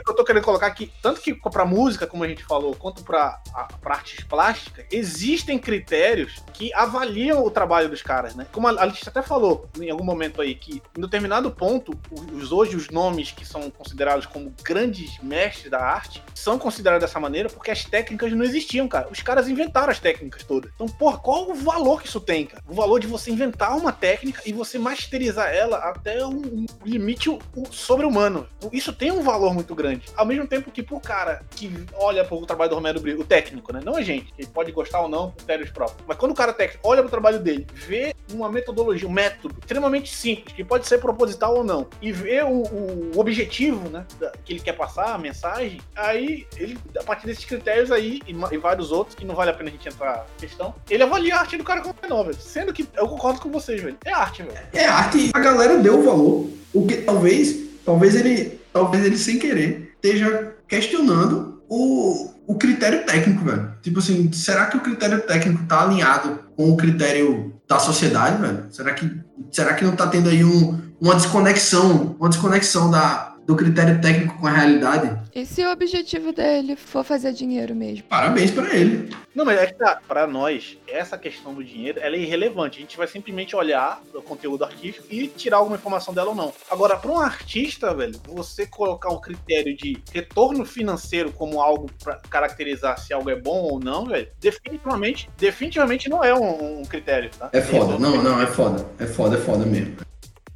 eu tô querendo colocar aqui, tanto que pra música, como a gente falou, quanto pra, a- pra artes plásticas, existem critérios que avaliam o trabalho dos caras, né? Como a a Letícia até falou em algum momento aí, que em determinado ponto, os, hoje os nomes que são considerados como grandes mestres da arte são considerados dessa maneira porque as técnicas não existiam, cara. Os caras inventaram as técnicas todas. Então, porra, qual o valor que isso tem, cara? O valor de você inventar uma técnica e você masterizar ela até um, limite sobre-humano. Isso tem um valor muito grande. Ao mesmo tempo que pro cara que olha pro trabalho do Romero Brito, o técnico, né? Não a gente, que pode gostar ou não, critérios próprios. Mas quando o cara técnico olha pro trabalho dele, vê uma metodologia, um método extremamente simples, que pode ser proposital ou não, e vê o, o objetivo, né, que ele quer passar, a mensagem, aí ele, a partir desses critérios aí, e, e vários outros, que não vale a pena a gente entrar na questão, ele avalia a arte do cara como velho. Sendo que eu concordo com vocês, velho. É arte, velho. É arte a galera deu valor. O que talvez, talvez ele, talvez ele sem querer esteja questionando o, o critério técnico, velho. Tipo assim, será que o critério técnico tá alinhado com o critério da sociedade, velho? Será que, será que não tá tendo aí um, uma desconexão, uma desconexão da, do critério técnico com a realidade? E se o objetivo dele for fazer dinheiro mesmo? Parabéns para ele. Não, mas é que tá, pra nós, essa questão do dinheiro, ela é irrelevante. A gente vai simplesmente olhar o conteúdo artístico e tirar alguma informação dela ou não. Agora, para um artista, velho, você colocar um critério de retorno financeiro como algo para caracterizar se algo é bom ou não, velho, definitivamente, definitivamente não é um, um critério, tá? É foda, não, não, é foda. É foda, é foda mesmo.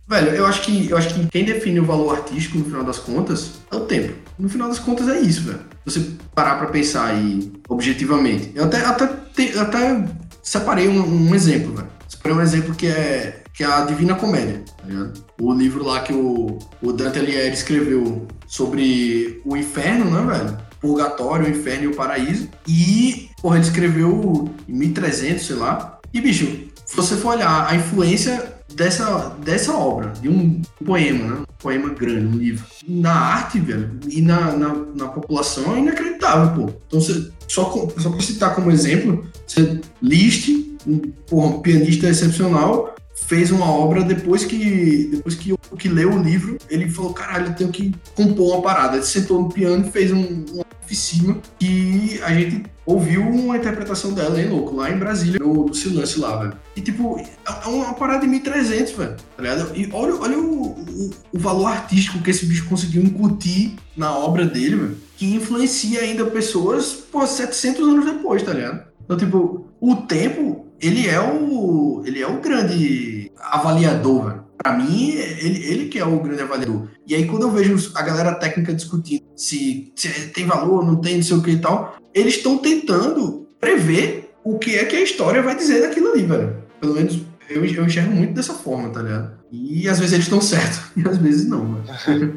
Velho, eu acho que eu acho que quem define o valor artístico no final das contas é o tempo. No final das contas é isso, velho. Você parar para pensar aí objetivamente. Eu até até, te, até separei um, um exemplo, velho. Separei um exemplo que é que é a Divina Comédia, tá ligado? O livro lá que o, o Dante Alighieri escreveu sobre o inferno, né, velho? Purgatório, o inferno e o paraíso. E, porra, ele escreveu em 1300, sei lá. E, bicho, se você for olhar a influência dessa, dessa obra, de um poema, né? Um poema grande, um livro. Na arte, velho, e na, na, na população é inacreditável, pô. Então, você, só, só pra citar como exemplo, você Liszt, um, um pianista excepcional, fez uma obra depois que depois que, que leu o livro, ele falou, caralho, eu tenho que compor uma parada. Ele sentou no piano e fez um, uma oficina que a gente ouviu uma interpretação dela, hein, louco, lá em Brasília, no, no Silêncio lá, velho. E, tipo, é uma parada de 1300, velho, tá ligado? E olha, olha o, o, o, valor artístico que esse bicho conseguiu incutir na obra dele, velho, que influencia ainda pessoas, pô, 700 anos depois, tá ligado? Então, tipo, o tempo, ele é o, ele é o grande avaliador, velho. Pra mim, ele, ele que é o grande avaliador. E aí, quando eu vejo a galera técnica discutindo se, se tem valor, não tem, não sei o que e tal, eles estão tentando prever o que é que a história vai dizer daquilo ali, velho. Pelo menos eu, eu enxergo muito dessa forma, tá ligado? E às vezes eles estão certos, e às vezes não?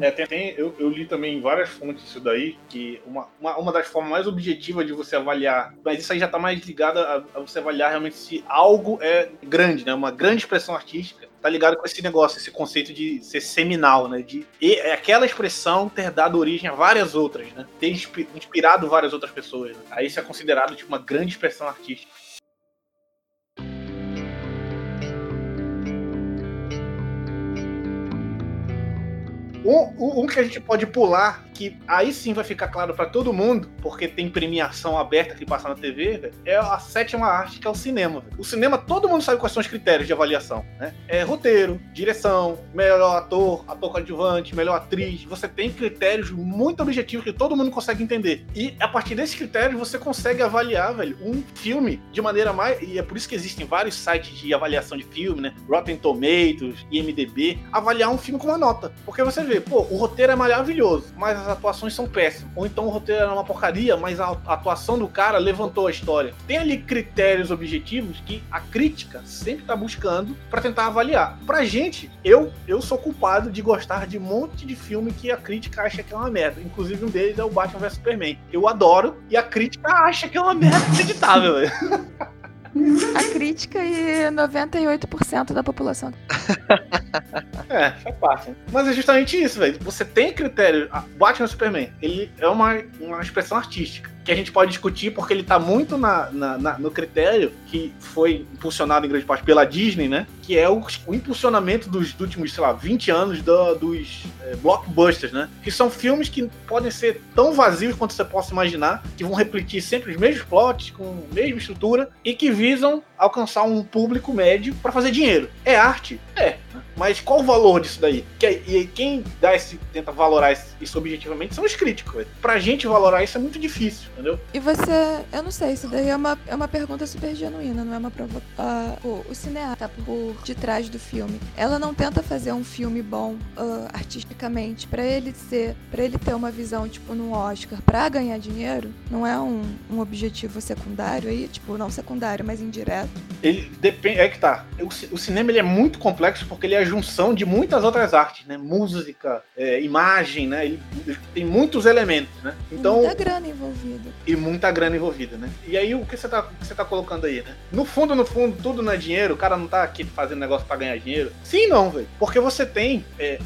É, tem, tem, eu, eu, li também em várias fontes isso daí, que uma, uma, uma, das formas mais objetivas de você avaliar, mas isso aí já tá mais ligado a, a, você avaliar realmente se algo é grande, né? Uma grande expressão artística, tá ligado com esse negócio, esse conceito de ser seminal, né? De e, é aquela expressão ter dado origem a várias outras, né? Ter inspirado várias outras pessoas. Né? Aí isso é considerado tipo uma grande expressão artística. Um, um, que a gente pode pular, que aí sim vai ficar claro para todo mundo, porque tem premiação aberta que passa na TV, é a sétima arte, que é o cinema. O cinema, todo mundo sabe quais são os critérios de avaliação, né? É roteiro, direção, melhor ator, ator coadjuvante, melhor atriz. Você tem critérios muito objetivos que todo mundo consegue entender. E a partir desses critérios você consegue avaliar, velho, um filme de maneira mais. E é por isso que existem vários sites de avaliação de filme, né? Rotten Tomatoes, IMDB, avaliar um filme com uma nota. Porque você vê vê, pô, o roteiro é maravilhoso, mas as atuações são péssimas. Ou então o roteiro era uma porcaria, mas a atuação do cara levantou a história. Tem ali critérios objetivos que a crítica sempre tá buscando para tentar avaliar. Pra gente, eu, eu sou culpado de gostar de um monte de filme que a crítica acha que é uma merda. Inclusive um deles é o Batman vs Superman. Eu adoro e a crítica acha que é uma merda acreditável, velho. A crítica e 98% da população. é, faz parte. Mas é justamente isso, velho. Você tem critério. Batman Superman, ele é uma, uma expressão artística que a gente pode discutir porque ele tá muito na, na, na, no critério que foi impulsionado em grande parte pela Disney, né? Que é o, o impulsionamento dos, dos, últimos, sei lá, 20 anos do, dos é, blockbusters, né? Que são filmes que podem ser tão vazios quanto você possa imaginar, que vão repetir sempre os mesmos plots, com a mesma estrutura, e que visam alcançar um público médio para fazer dinheiro. É arte? É. Mas qual o valor disso daí? E quem dá esse, tenta valorar isso objetivamente são os críticos, velho. Pra gente valorar isso é muito difícil, entendeu? E você, eu não sei, isso daí é uma, é uma pergunta super genuína, não é uma provocação. Uh, o cineasta por detrás do filme, ela não tenta fazer um filme bom uh, artisticamente para ele ser, para ele ter uma visão tipo num Oscar, para ganhar dinheiro, não é um, um objetivo secundário aí, tipo não secundário, mas indireto. Ele depende, é que tá. O, cinema ele é muito complexo porque ele é a junção de muitas outras artes, né? Música, é, imagem, né? Ele, ele, tem muitos elementos, né? Então muita grana envolvida. E muita grana envolvida, né? E aí o que você tá, que você tá colocando aí, né? No fundo, no fundo, tudo não é dinheiro. O cara não tá aqui fazendo negócio para ganhar dinheiro. Sim, não, velho. Porque você tem é,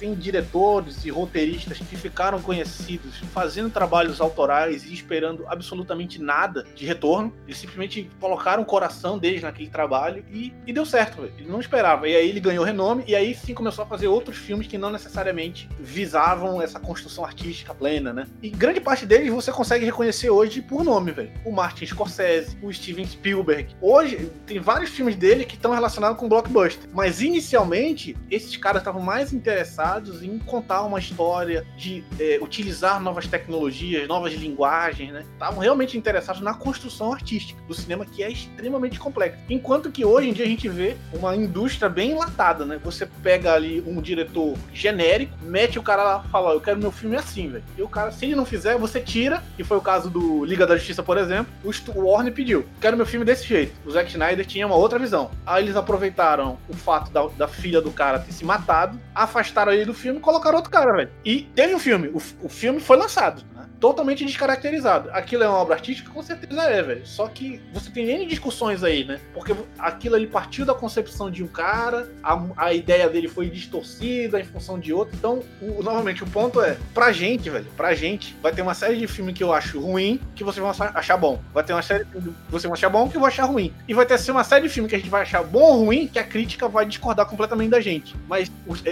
tem diretores e roteiristas que ficaram conhecidos fazendo trabalhos autorais e esperando absolutamente nada de retorno. Eles simplesmente colocaram o coração deles naquele trabalho e, e deu certo. Véio. Ele não esperava. E aí ele ganhou renome e aí sim começou a fazer outros filmes que não necessariamente visavam essa construção artística plena, né? E grande parte deles você consegue reconhecer hoje por nome, velho. O Martin Scorsese, o Steven Spielberg. Hoje tem vários filmes dele que estão relacionados com blockbuster. Mas inicialmente esses caras estavam mais interessados interessados em contar uma história, de é, utilizar novas tecnologias, novas linguagens, né? Estavam realmente interessados na construção artística do cinema, que é extremamente complexo. Enquanto que hoje em dia a gente vê uma indústria bem enlatada, né? Você pega ali um diretor genérico, mete o cara lá e fala: Eu quero meu filme assim, velho. E o cara, se ele não fizer, você tira, que foi o caso do Liga da Justiça, por exemplo. O Warner pediu: Quero meu filme desse jeito. O Zack Snyder tinha uma outra visão. Aí eles aproveitaram o fato da, da filha do cara ter se matado, afastaram ele do filme e colocaram outro cara, velho. E teve um filme. O, o filme foi lançado totalmente descaracterizado. Aquilo é uma obra artística? Com certeza é, velho. Só que você tem N discussões aí, né? Porque aquilo ali partiu da concepção de um cara, a, a ideia dele foi distorcida em função de outro. Então, o, novamente, o ponto é, pra gente, velho, pra gente, vai ter uma série de filmes que eu acho ruim que vocês vão achar bom. Vai ter uma série que vocês vão achar bom que eu vou achar ruim. E vai ter assim, uma série de filmes que a gente vai achar bom ou ruim que a crítica vai discordar completamente da gente. Mas,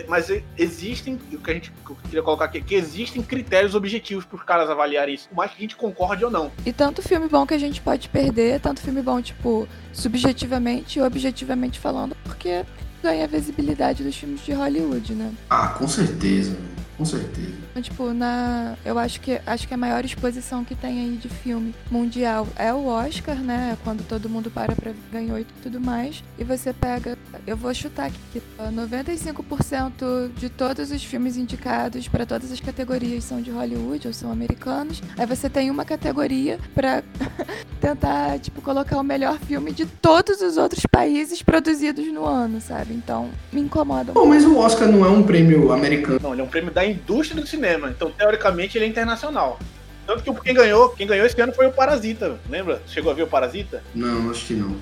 mas existem, o que a gente queria colocar aqui, que existem critérios objetivos pros caras avaliar isso, por mais que a gente concorde ou não. E tanto filme bom que a gente pode perder, tanto filme bom, tipo, subjetivamente e objetivamente falando, porque ganha a visibilidade dos filmes de Hollywood, né? Ah, com certeza. Com certeza. Então, tipo, na. Eu acho que acho que a maior exposição que tem aí de filme mundial é o Oscar, né? Quando todo mundo para pra ganhar e tudo mais. E você pega. Eu vou chutar aqui que 95% de todos os filmes indicados para todas as categorias são de Hollywood ou são americanos. Aí você tem uma categoria para tentar, tipo, colocar o melhor filme de todos os outros países produzidos no ano, sabe? Então, me incomoda. Bom, mas o Oscar não é um prêmio americano. Não, ele é um prêmio da indústria do cinema. Então, teoricamente, ele é internacional. Tanto que quem ganhou, quem ganhou esse ano foi o Parasita, lembra? Chegou a ver o Parasita? Não, acho que não.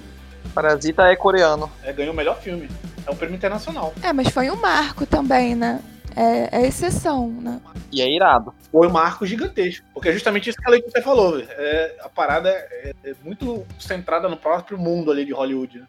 Parasita é coreano. É, ganhou o melhor filme. É um prêmio internacional. É, mas foi um marco também, né? É, é exceção, né? E é irado. Foi um marco gigantesco. Porque é justamente isso que a Leite falou. É, a parada é, é, muito centrada no próprio mundo ali de Hollywood. Né?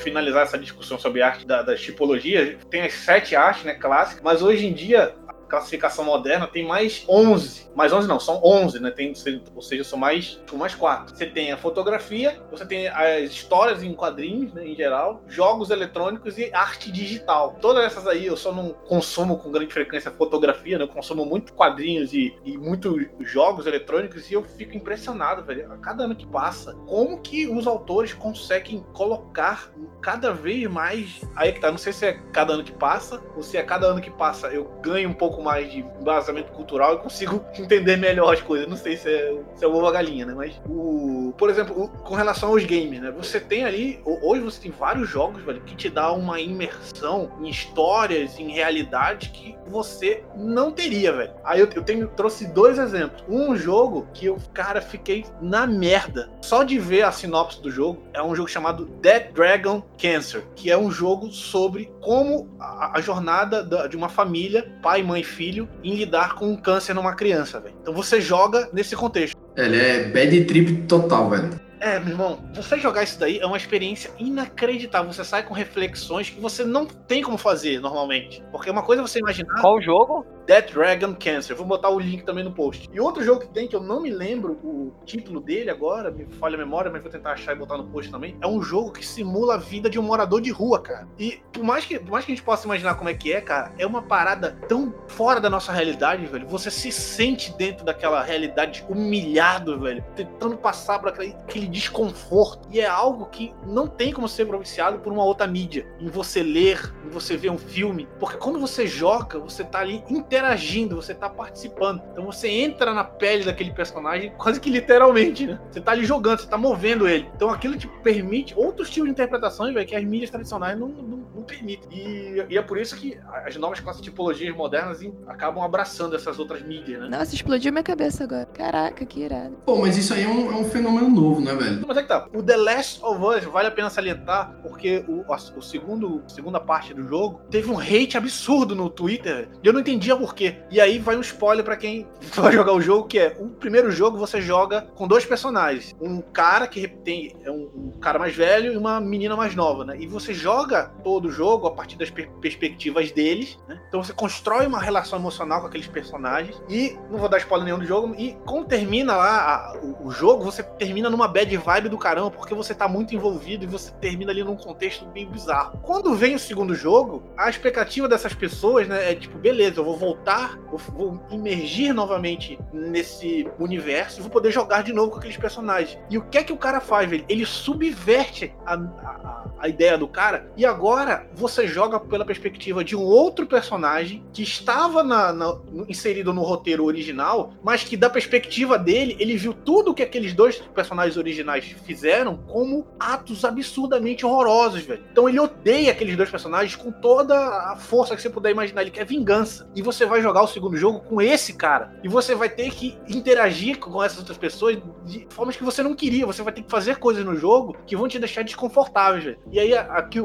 Finalizar essa discussão sobre arte da, das tipologias, tem as sete artes né, clássicas, mas hoje em dia classificação moderna tem mais 11. Mais 11 não, são 11, né? Tem, ou seja, são mais, são mais quatro. Você tem a fotografia, você tem as histórias em quadrinhos, né, em geral, jogos eletrônicos e arte digital. Todas essas aí eu só não consumo com grande frequência fotografia, né? Eu consumo muito quadrinhos e, e muitos jogos eletrônicos e eu fico impressionado, velho. A cada ano que passa, como que os autores conseguem colocar cada vez mais. Aí que tá, não sei se é cada ano que passa ou se é cada ano que passa eu ganho um pouco pouco mais de embasamento cultural, eu consigo entender melhor as coisas. Não sei se é, se é ovo ou galinha, né? Mas, o, por exemplo, o, com relação aos games, né? Você tem ali, hoje você tem vários jogos, velho, que te dá uma imersão em histórias, em realidade que você não teria, velho. Aí eu, eu tenho, trouxe dois exemplos. Um jogo que eu, cara, fiquei na merda. Só de ver a sinopse do jogo, é um jogo chamado Dead Dragon Cancer, que é um jogo sobre como a, a jornada da, de uma família, pai, mãe filho em lidar com um câncer numa criança, velho. Então você joga nesse contexto. Ele é bad trip total, velho. É, meu irmão, você jogar isso daí é uma experiência inacreditável. Você sai com reflexões que você não tem como fazer normalmente. Porque uma coisa é você imaginar. Qual jogo? Dead Dragon Cancer. Vou botar o link também no post. E outro jogo que tem, que eu não me lembro o título dele agora, me falha a memória, mas vou tentar achar e botar no post também. É um jogo que simula a vida de um morador de rua, cara. E por mais que, por mais que a gente possa imaginar como é que é, cara, é uma parada tão fora da nossa realidade, velho. Você se sente dentro daquela realidade humilhado, velho, tentando passar por aquele, aquele desconforto. E é algo que não tem como ser provinciado por uma outra mídia. Em você ler, em você ver um filme. Porque quando você joga, você tá ali interagindo, você tá participando. Então você entra na pele daquele personagem quase que literalmente, né? Você tá ali jogando, você tá movendo ele. Então aquilo te permite outros tipos de interpretações, velho, que as mídias tradicionais não, não, não permitem. E, e, é por isso que as novas classes tipologias modernas acabam abraçando essas outras mídias, né? Nossa, explodiu minha cabeça agora. Caraca, que irado. Pô, mas isso aí é um, é um fenômeno novo, né, velho? Mas é que tá. O The Last of Us vale a pena salientar, porque o, o segundo, segunda parte do jogo teve um hate absurdo no Twitter. E eu não entendia por quê. E aí vai um spoiler para quem vai jogar o jogo, que é o primeiro jogo você joga com dois personagens. Um cara que tem é um, um cara mais velho e uma menina mais nova, né? E você joga todo o jogo a partir das per perspectivas deles, né? Então você constrói uma relação emocional com aqueles personagens. E não vou dar spoiler nenhum do jogo. E quando termina lá a, o, o, jogo, você termina numa bad vibe do caramba, porque você tá muito envolvido e você termina ali num contexto bem bizarro. Quando vem o segundo jogo, a expectativa dessas pessoas, né, é tipo, beleza, eu vou voltar, vou imergir novamente nesse universo e vou poder jogar de novo com aqueles personagens. E o que é que o cara faz, velho? Ele subverte a, a, a ideia do cara e agora você joga pela perspectiva de um outro personagem que estava na, na, inserido no roteiro original, mas que da perspectiva dele, ele viu tudo que aqueles dois personagens originais fizeram como atos absurdamente horrorosos, velho. Então ele odeia aqueles dois personagens com toda a força que você puder imaginar. Ele quer vingança. E você vai jogar o segundo jogo com esse cara. E você vai ter que interagir com essas outras pessoas de formas que você não queria. Você vai ter que fazer coisas no jogo que vão te deixar desconfortável, velho. E aí, aqui,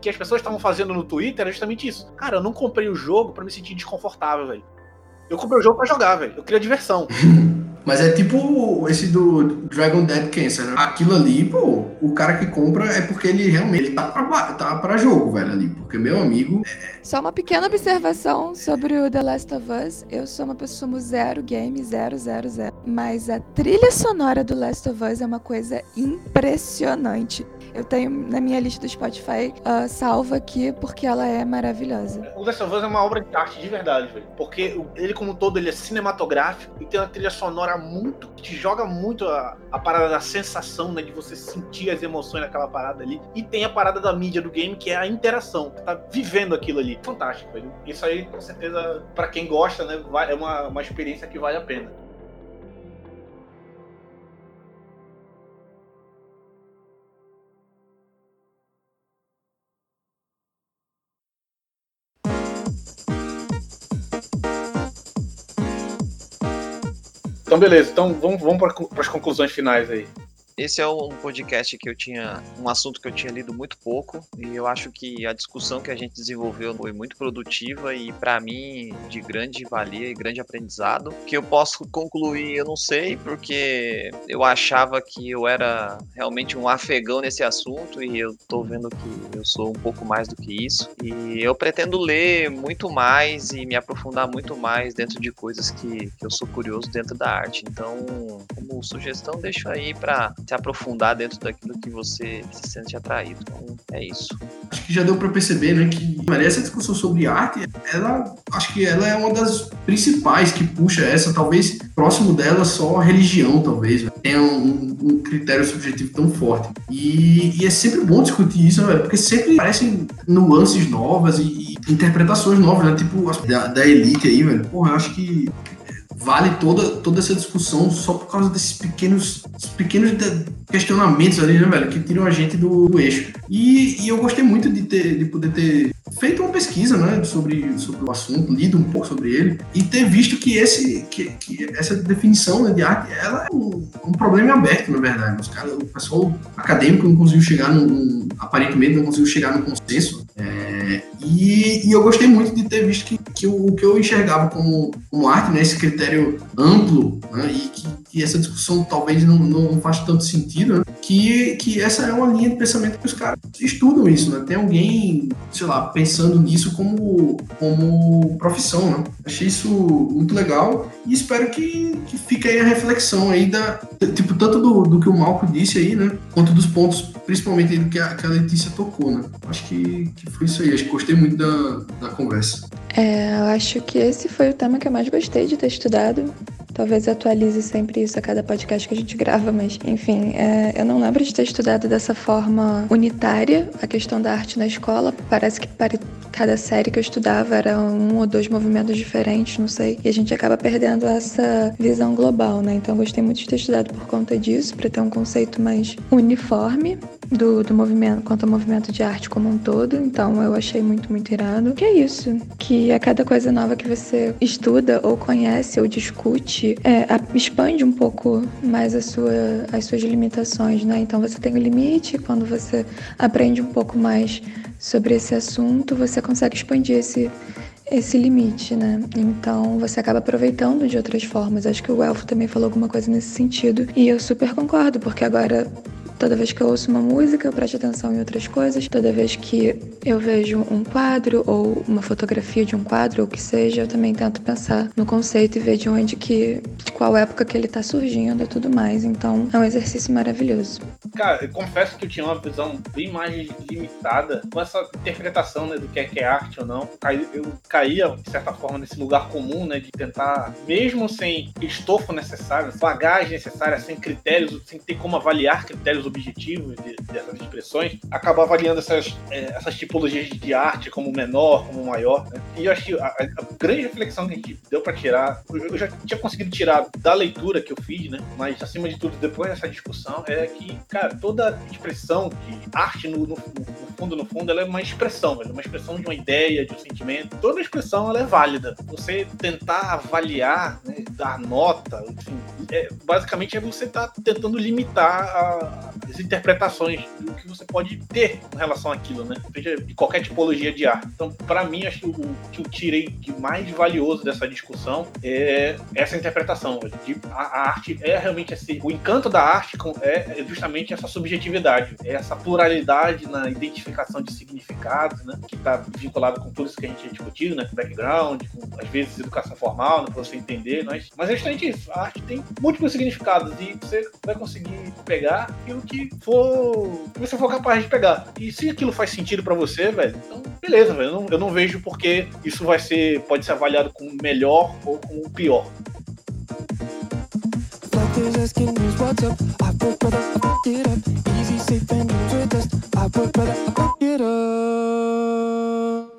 que as pessoas estavam fazendo no Twitter era justamente isso. Cara, eu não comprei o jogo para me sentir desconfortável, velho. Eu comprei o jogo para jogar, velho. Eu queria diversão. Mas é tipo esse do Dragon Dead Cancer, né? Aquilo ali, pô, o cara que compra é porque ele realmente ele tá, pra, tá pra jogo, velho, ali. Porque meu amigo. É... Só uma pequena observação sobre o The Last of Us. Eu sou uma pessoa zero game, zero, zero, zero. Mas a trilha sonora do Last of Us é uma coisa impressionante. Eu tenho na minha lista do Spotify uh, salva aqui porque ela é maravilhosa. O Last Us é uma obra de arte de verdade, velho. Porque ele, como um todo, ele é cinematográfico e tem uma trilha sonora muito. que te joga muito a, a parada da sensação, né? De você sentir as emoções naquela parada ali. E tem a parada da mídia do game, que é a interação. Você tá vivendo aquilo ali. Fantástico, velho. Isso aí, com certeza, para quem gosta, né? É uma, uma experiência que vale a pena. Então, beleza. Então, vamos, vamos para as conclusões finais aí. Esse é um podcast que eu tinha, um assunto que eu tinha lido muito pouco e eu acho que a discussão que a gente desenvolveu foi muito produtiva e para mim de grande valia e grande aprendizado. Que eu posso concluir, eu não sei, porque eu achava que eu era realmente um afegão nesse assunto e eu tô vendo que eu sou um pouco mais do que isso. E eu pretendo ler muito mais e me aprofundar muito mais dentro de coisas que, que eu sou curioso dentro da arte. Então, como sugestão, deixo aí para se aprofundar dentro daquilo que você se sente atraído. Então, é isso. Acho que já deu para perceber, né, que essa discussão sobre arte, ela, acho que ela é uma das principais que puxa essa, talvez próximo dela só a religião, talvez, né? tenha um, um, critério subjetivo tão forte. E, e, é sempre bom discutir isso, né, porque sempre aparecem nuances novas e, e interpretações novas, né, tipo da, da elite aí, velho. Porra, eu acho que vale toda, toda essa discussão só por causa desses pequenos, pequenos questionamentos ali, né, velho, que tiram a gente do, do eixo. E, e, eu gostei muito de, ter, de poder ter feito uma pesquisa, né, sobre, sobre o assunto, lido um pouco sobre ele, e ter visto que, esse, que, que essa definição né, de arte, ela é um, um problema aberto, na verdade. Os caras, o pessoal acadêmico não conseguiu chegar num, aparentemente não conseguiu chegar no consenso. É, e, e, eu gostei muito de ter visto que, que o, que eu enxergava como, como arte, né, esse critério amplo, né, e que, que, essa discussão talvez não, não faz tanto sentido, né, que, que essa é uma linha de pensamento que os caras estudam isso, né? Tem alguém, sei lá, pensando nisso como, como profissão, né? Achei isso muito legal e espero que, que fique aí a reflexão aí da, tipo, tanto do, do que o Malco disse aí, né? Quanto dos pontos, principalmente do que a, que a Letícia tocou, né? Acho que, que foi isso aí. Acho que gostei muito da, da conversa. É, eu acho que esse foi o tema que eu mais gostei de ter estudado. Talvez atualize sempre isso a cada podcast que a gente grava, mas enfim, é, eu não lembro de ter estudado dessa forma unitária a questão da arte na escola. Parece que para cada série que eu estudava era um ou dois movimentos diferentes, não sei. E a gente acaba perdendo essa visão global, né? Então eu gostei muito de ter estudado por conta disso, para ter um conceito mais uniforme do, do movimento, quanto ao movimento de arte como um todo. Então eu achei muito, muito irado. Que é isso. Que a cada coisa nova que você estuda, ou conhece, ou discute, é, expande um pouco mais sua, as suas limitações, né? Então você tem um limite, quando você aprende um pouco mais sobre esse assunto, você consegue expandir esse, esse limite, né? Então você acaba aproveitando de outras formas. Acho que o Elfo também falou alguma coisa nesse sentido. E eu super concordo, porque agora Toda vez que eu ouço uma música, eu presto atenção em outras coisas. Toda vez que eu vejo um quadro ou uma fotografia de um quadro, ou que seja, eu também tento pensar no conceito e ver de onde que, de qual época que ele está surgindo e tudo mais. Então, é um exercício maravilhoso. Cara, eu confesso que eu tinha uma visão bem mais limitada com essa interpretação né, do que é, que é arte ou não. Eu caía, de certa forma, nesse lugar comum, né, de tentar, mesmo sem estofo necessário, bagagem necessária, sem critérios, sem ter como avaliar critérios objetivos de, dessas expressões, acaba avaliando essas, é, essas tipologias de arte como menor, como maior. Né? E eu acho que a, a, grande reflexão que a gente deu para tirar, eu já tinha conseguido tirar da leitura que eu fiz, né? Mas acima de tudo, depois dessa discussão, é que, cara, toda expressão de arte, no, no, no fundo, no fundo, ela é uma expressão, é uma expressão de uma ideia, de um sentimento. Toda expressão ela é válida. Você tentar avaliar, né, dar nota, enfim, é, basicamente é você estar tá tentando limitar a, as interpretações do que você pode ter em relação àquilo, né? Seja de qualquer tipologia de arte. Então, para mim, acho que o que eu tirei de mais valioso dessa discussão é essa interpretação. De, a, a, arte é realmente assim. O encanto da arte é justamente essa subjetividade, é essa pluralidade na identificação de significados, né? Que está vinculado com tudo isso que a gente discutiu, né? Com background, com, às vezes educação formal, né? para você entender. Mas, mas é justamente isso. A arte tem múltiplos significados e você vai conseguir pegar aquilo que que for. que você for capaz de pegar. E se aquilo faz sentido para você, velho, então beleza, velho. Eu não, eu não vejo porque isso vai ser. pode ser avaliado como melhor ou como pior. Easy, safe, and I it up. Up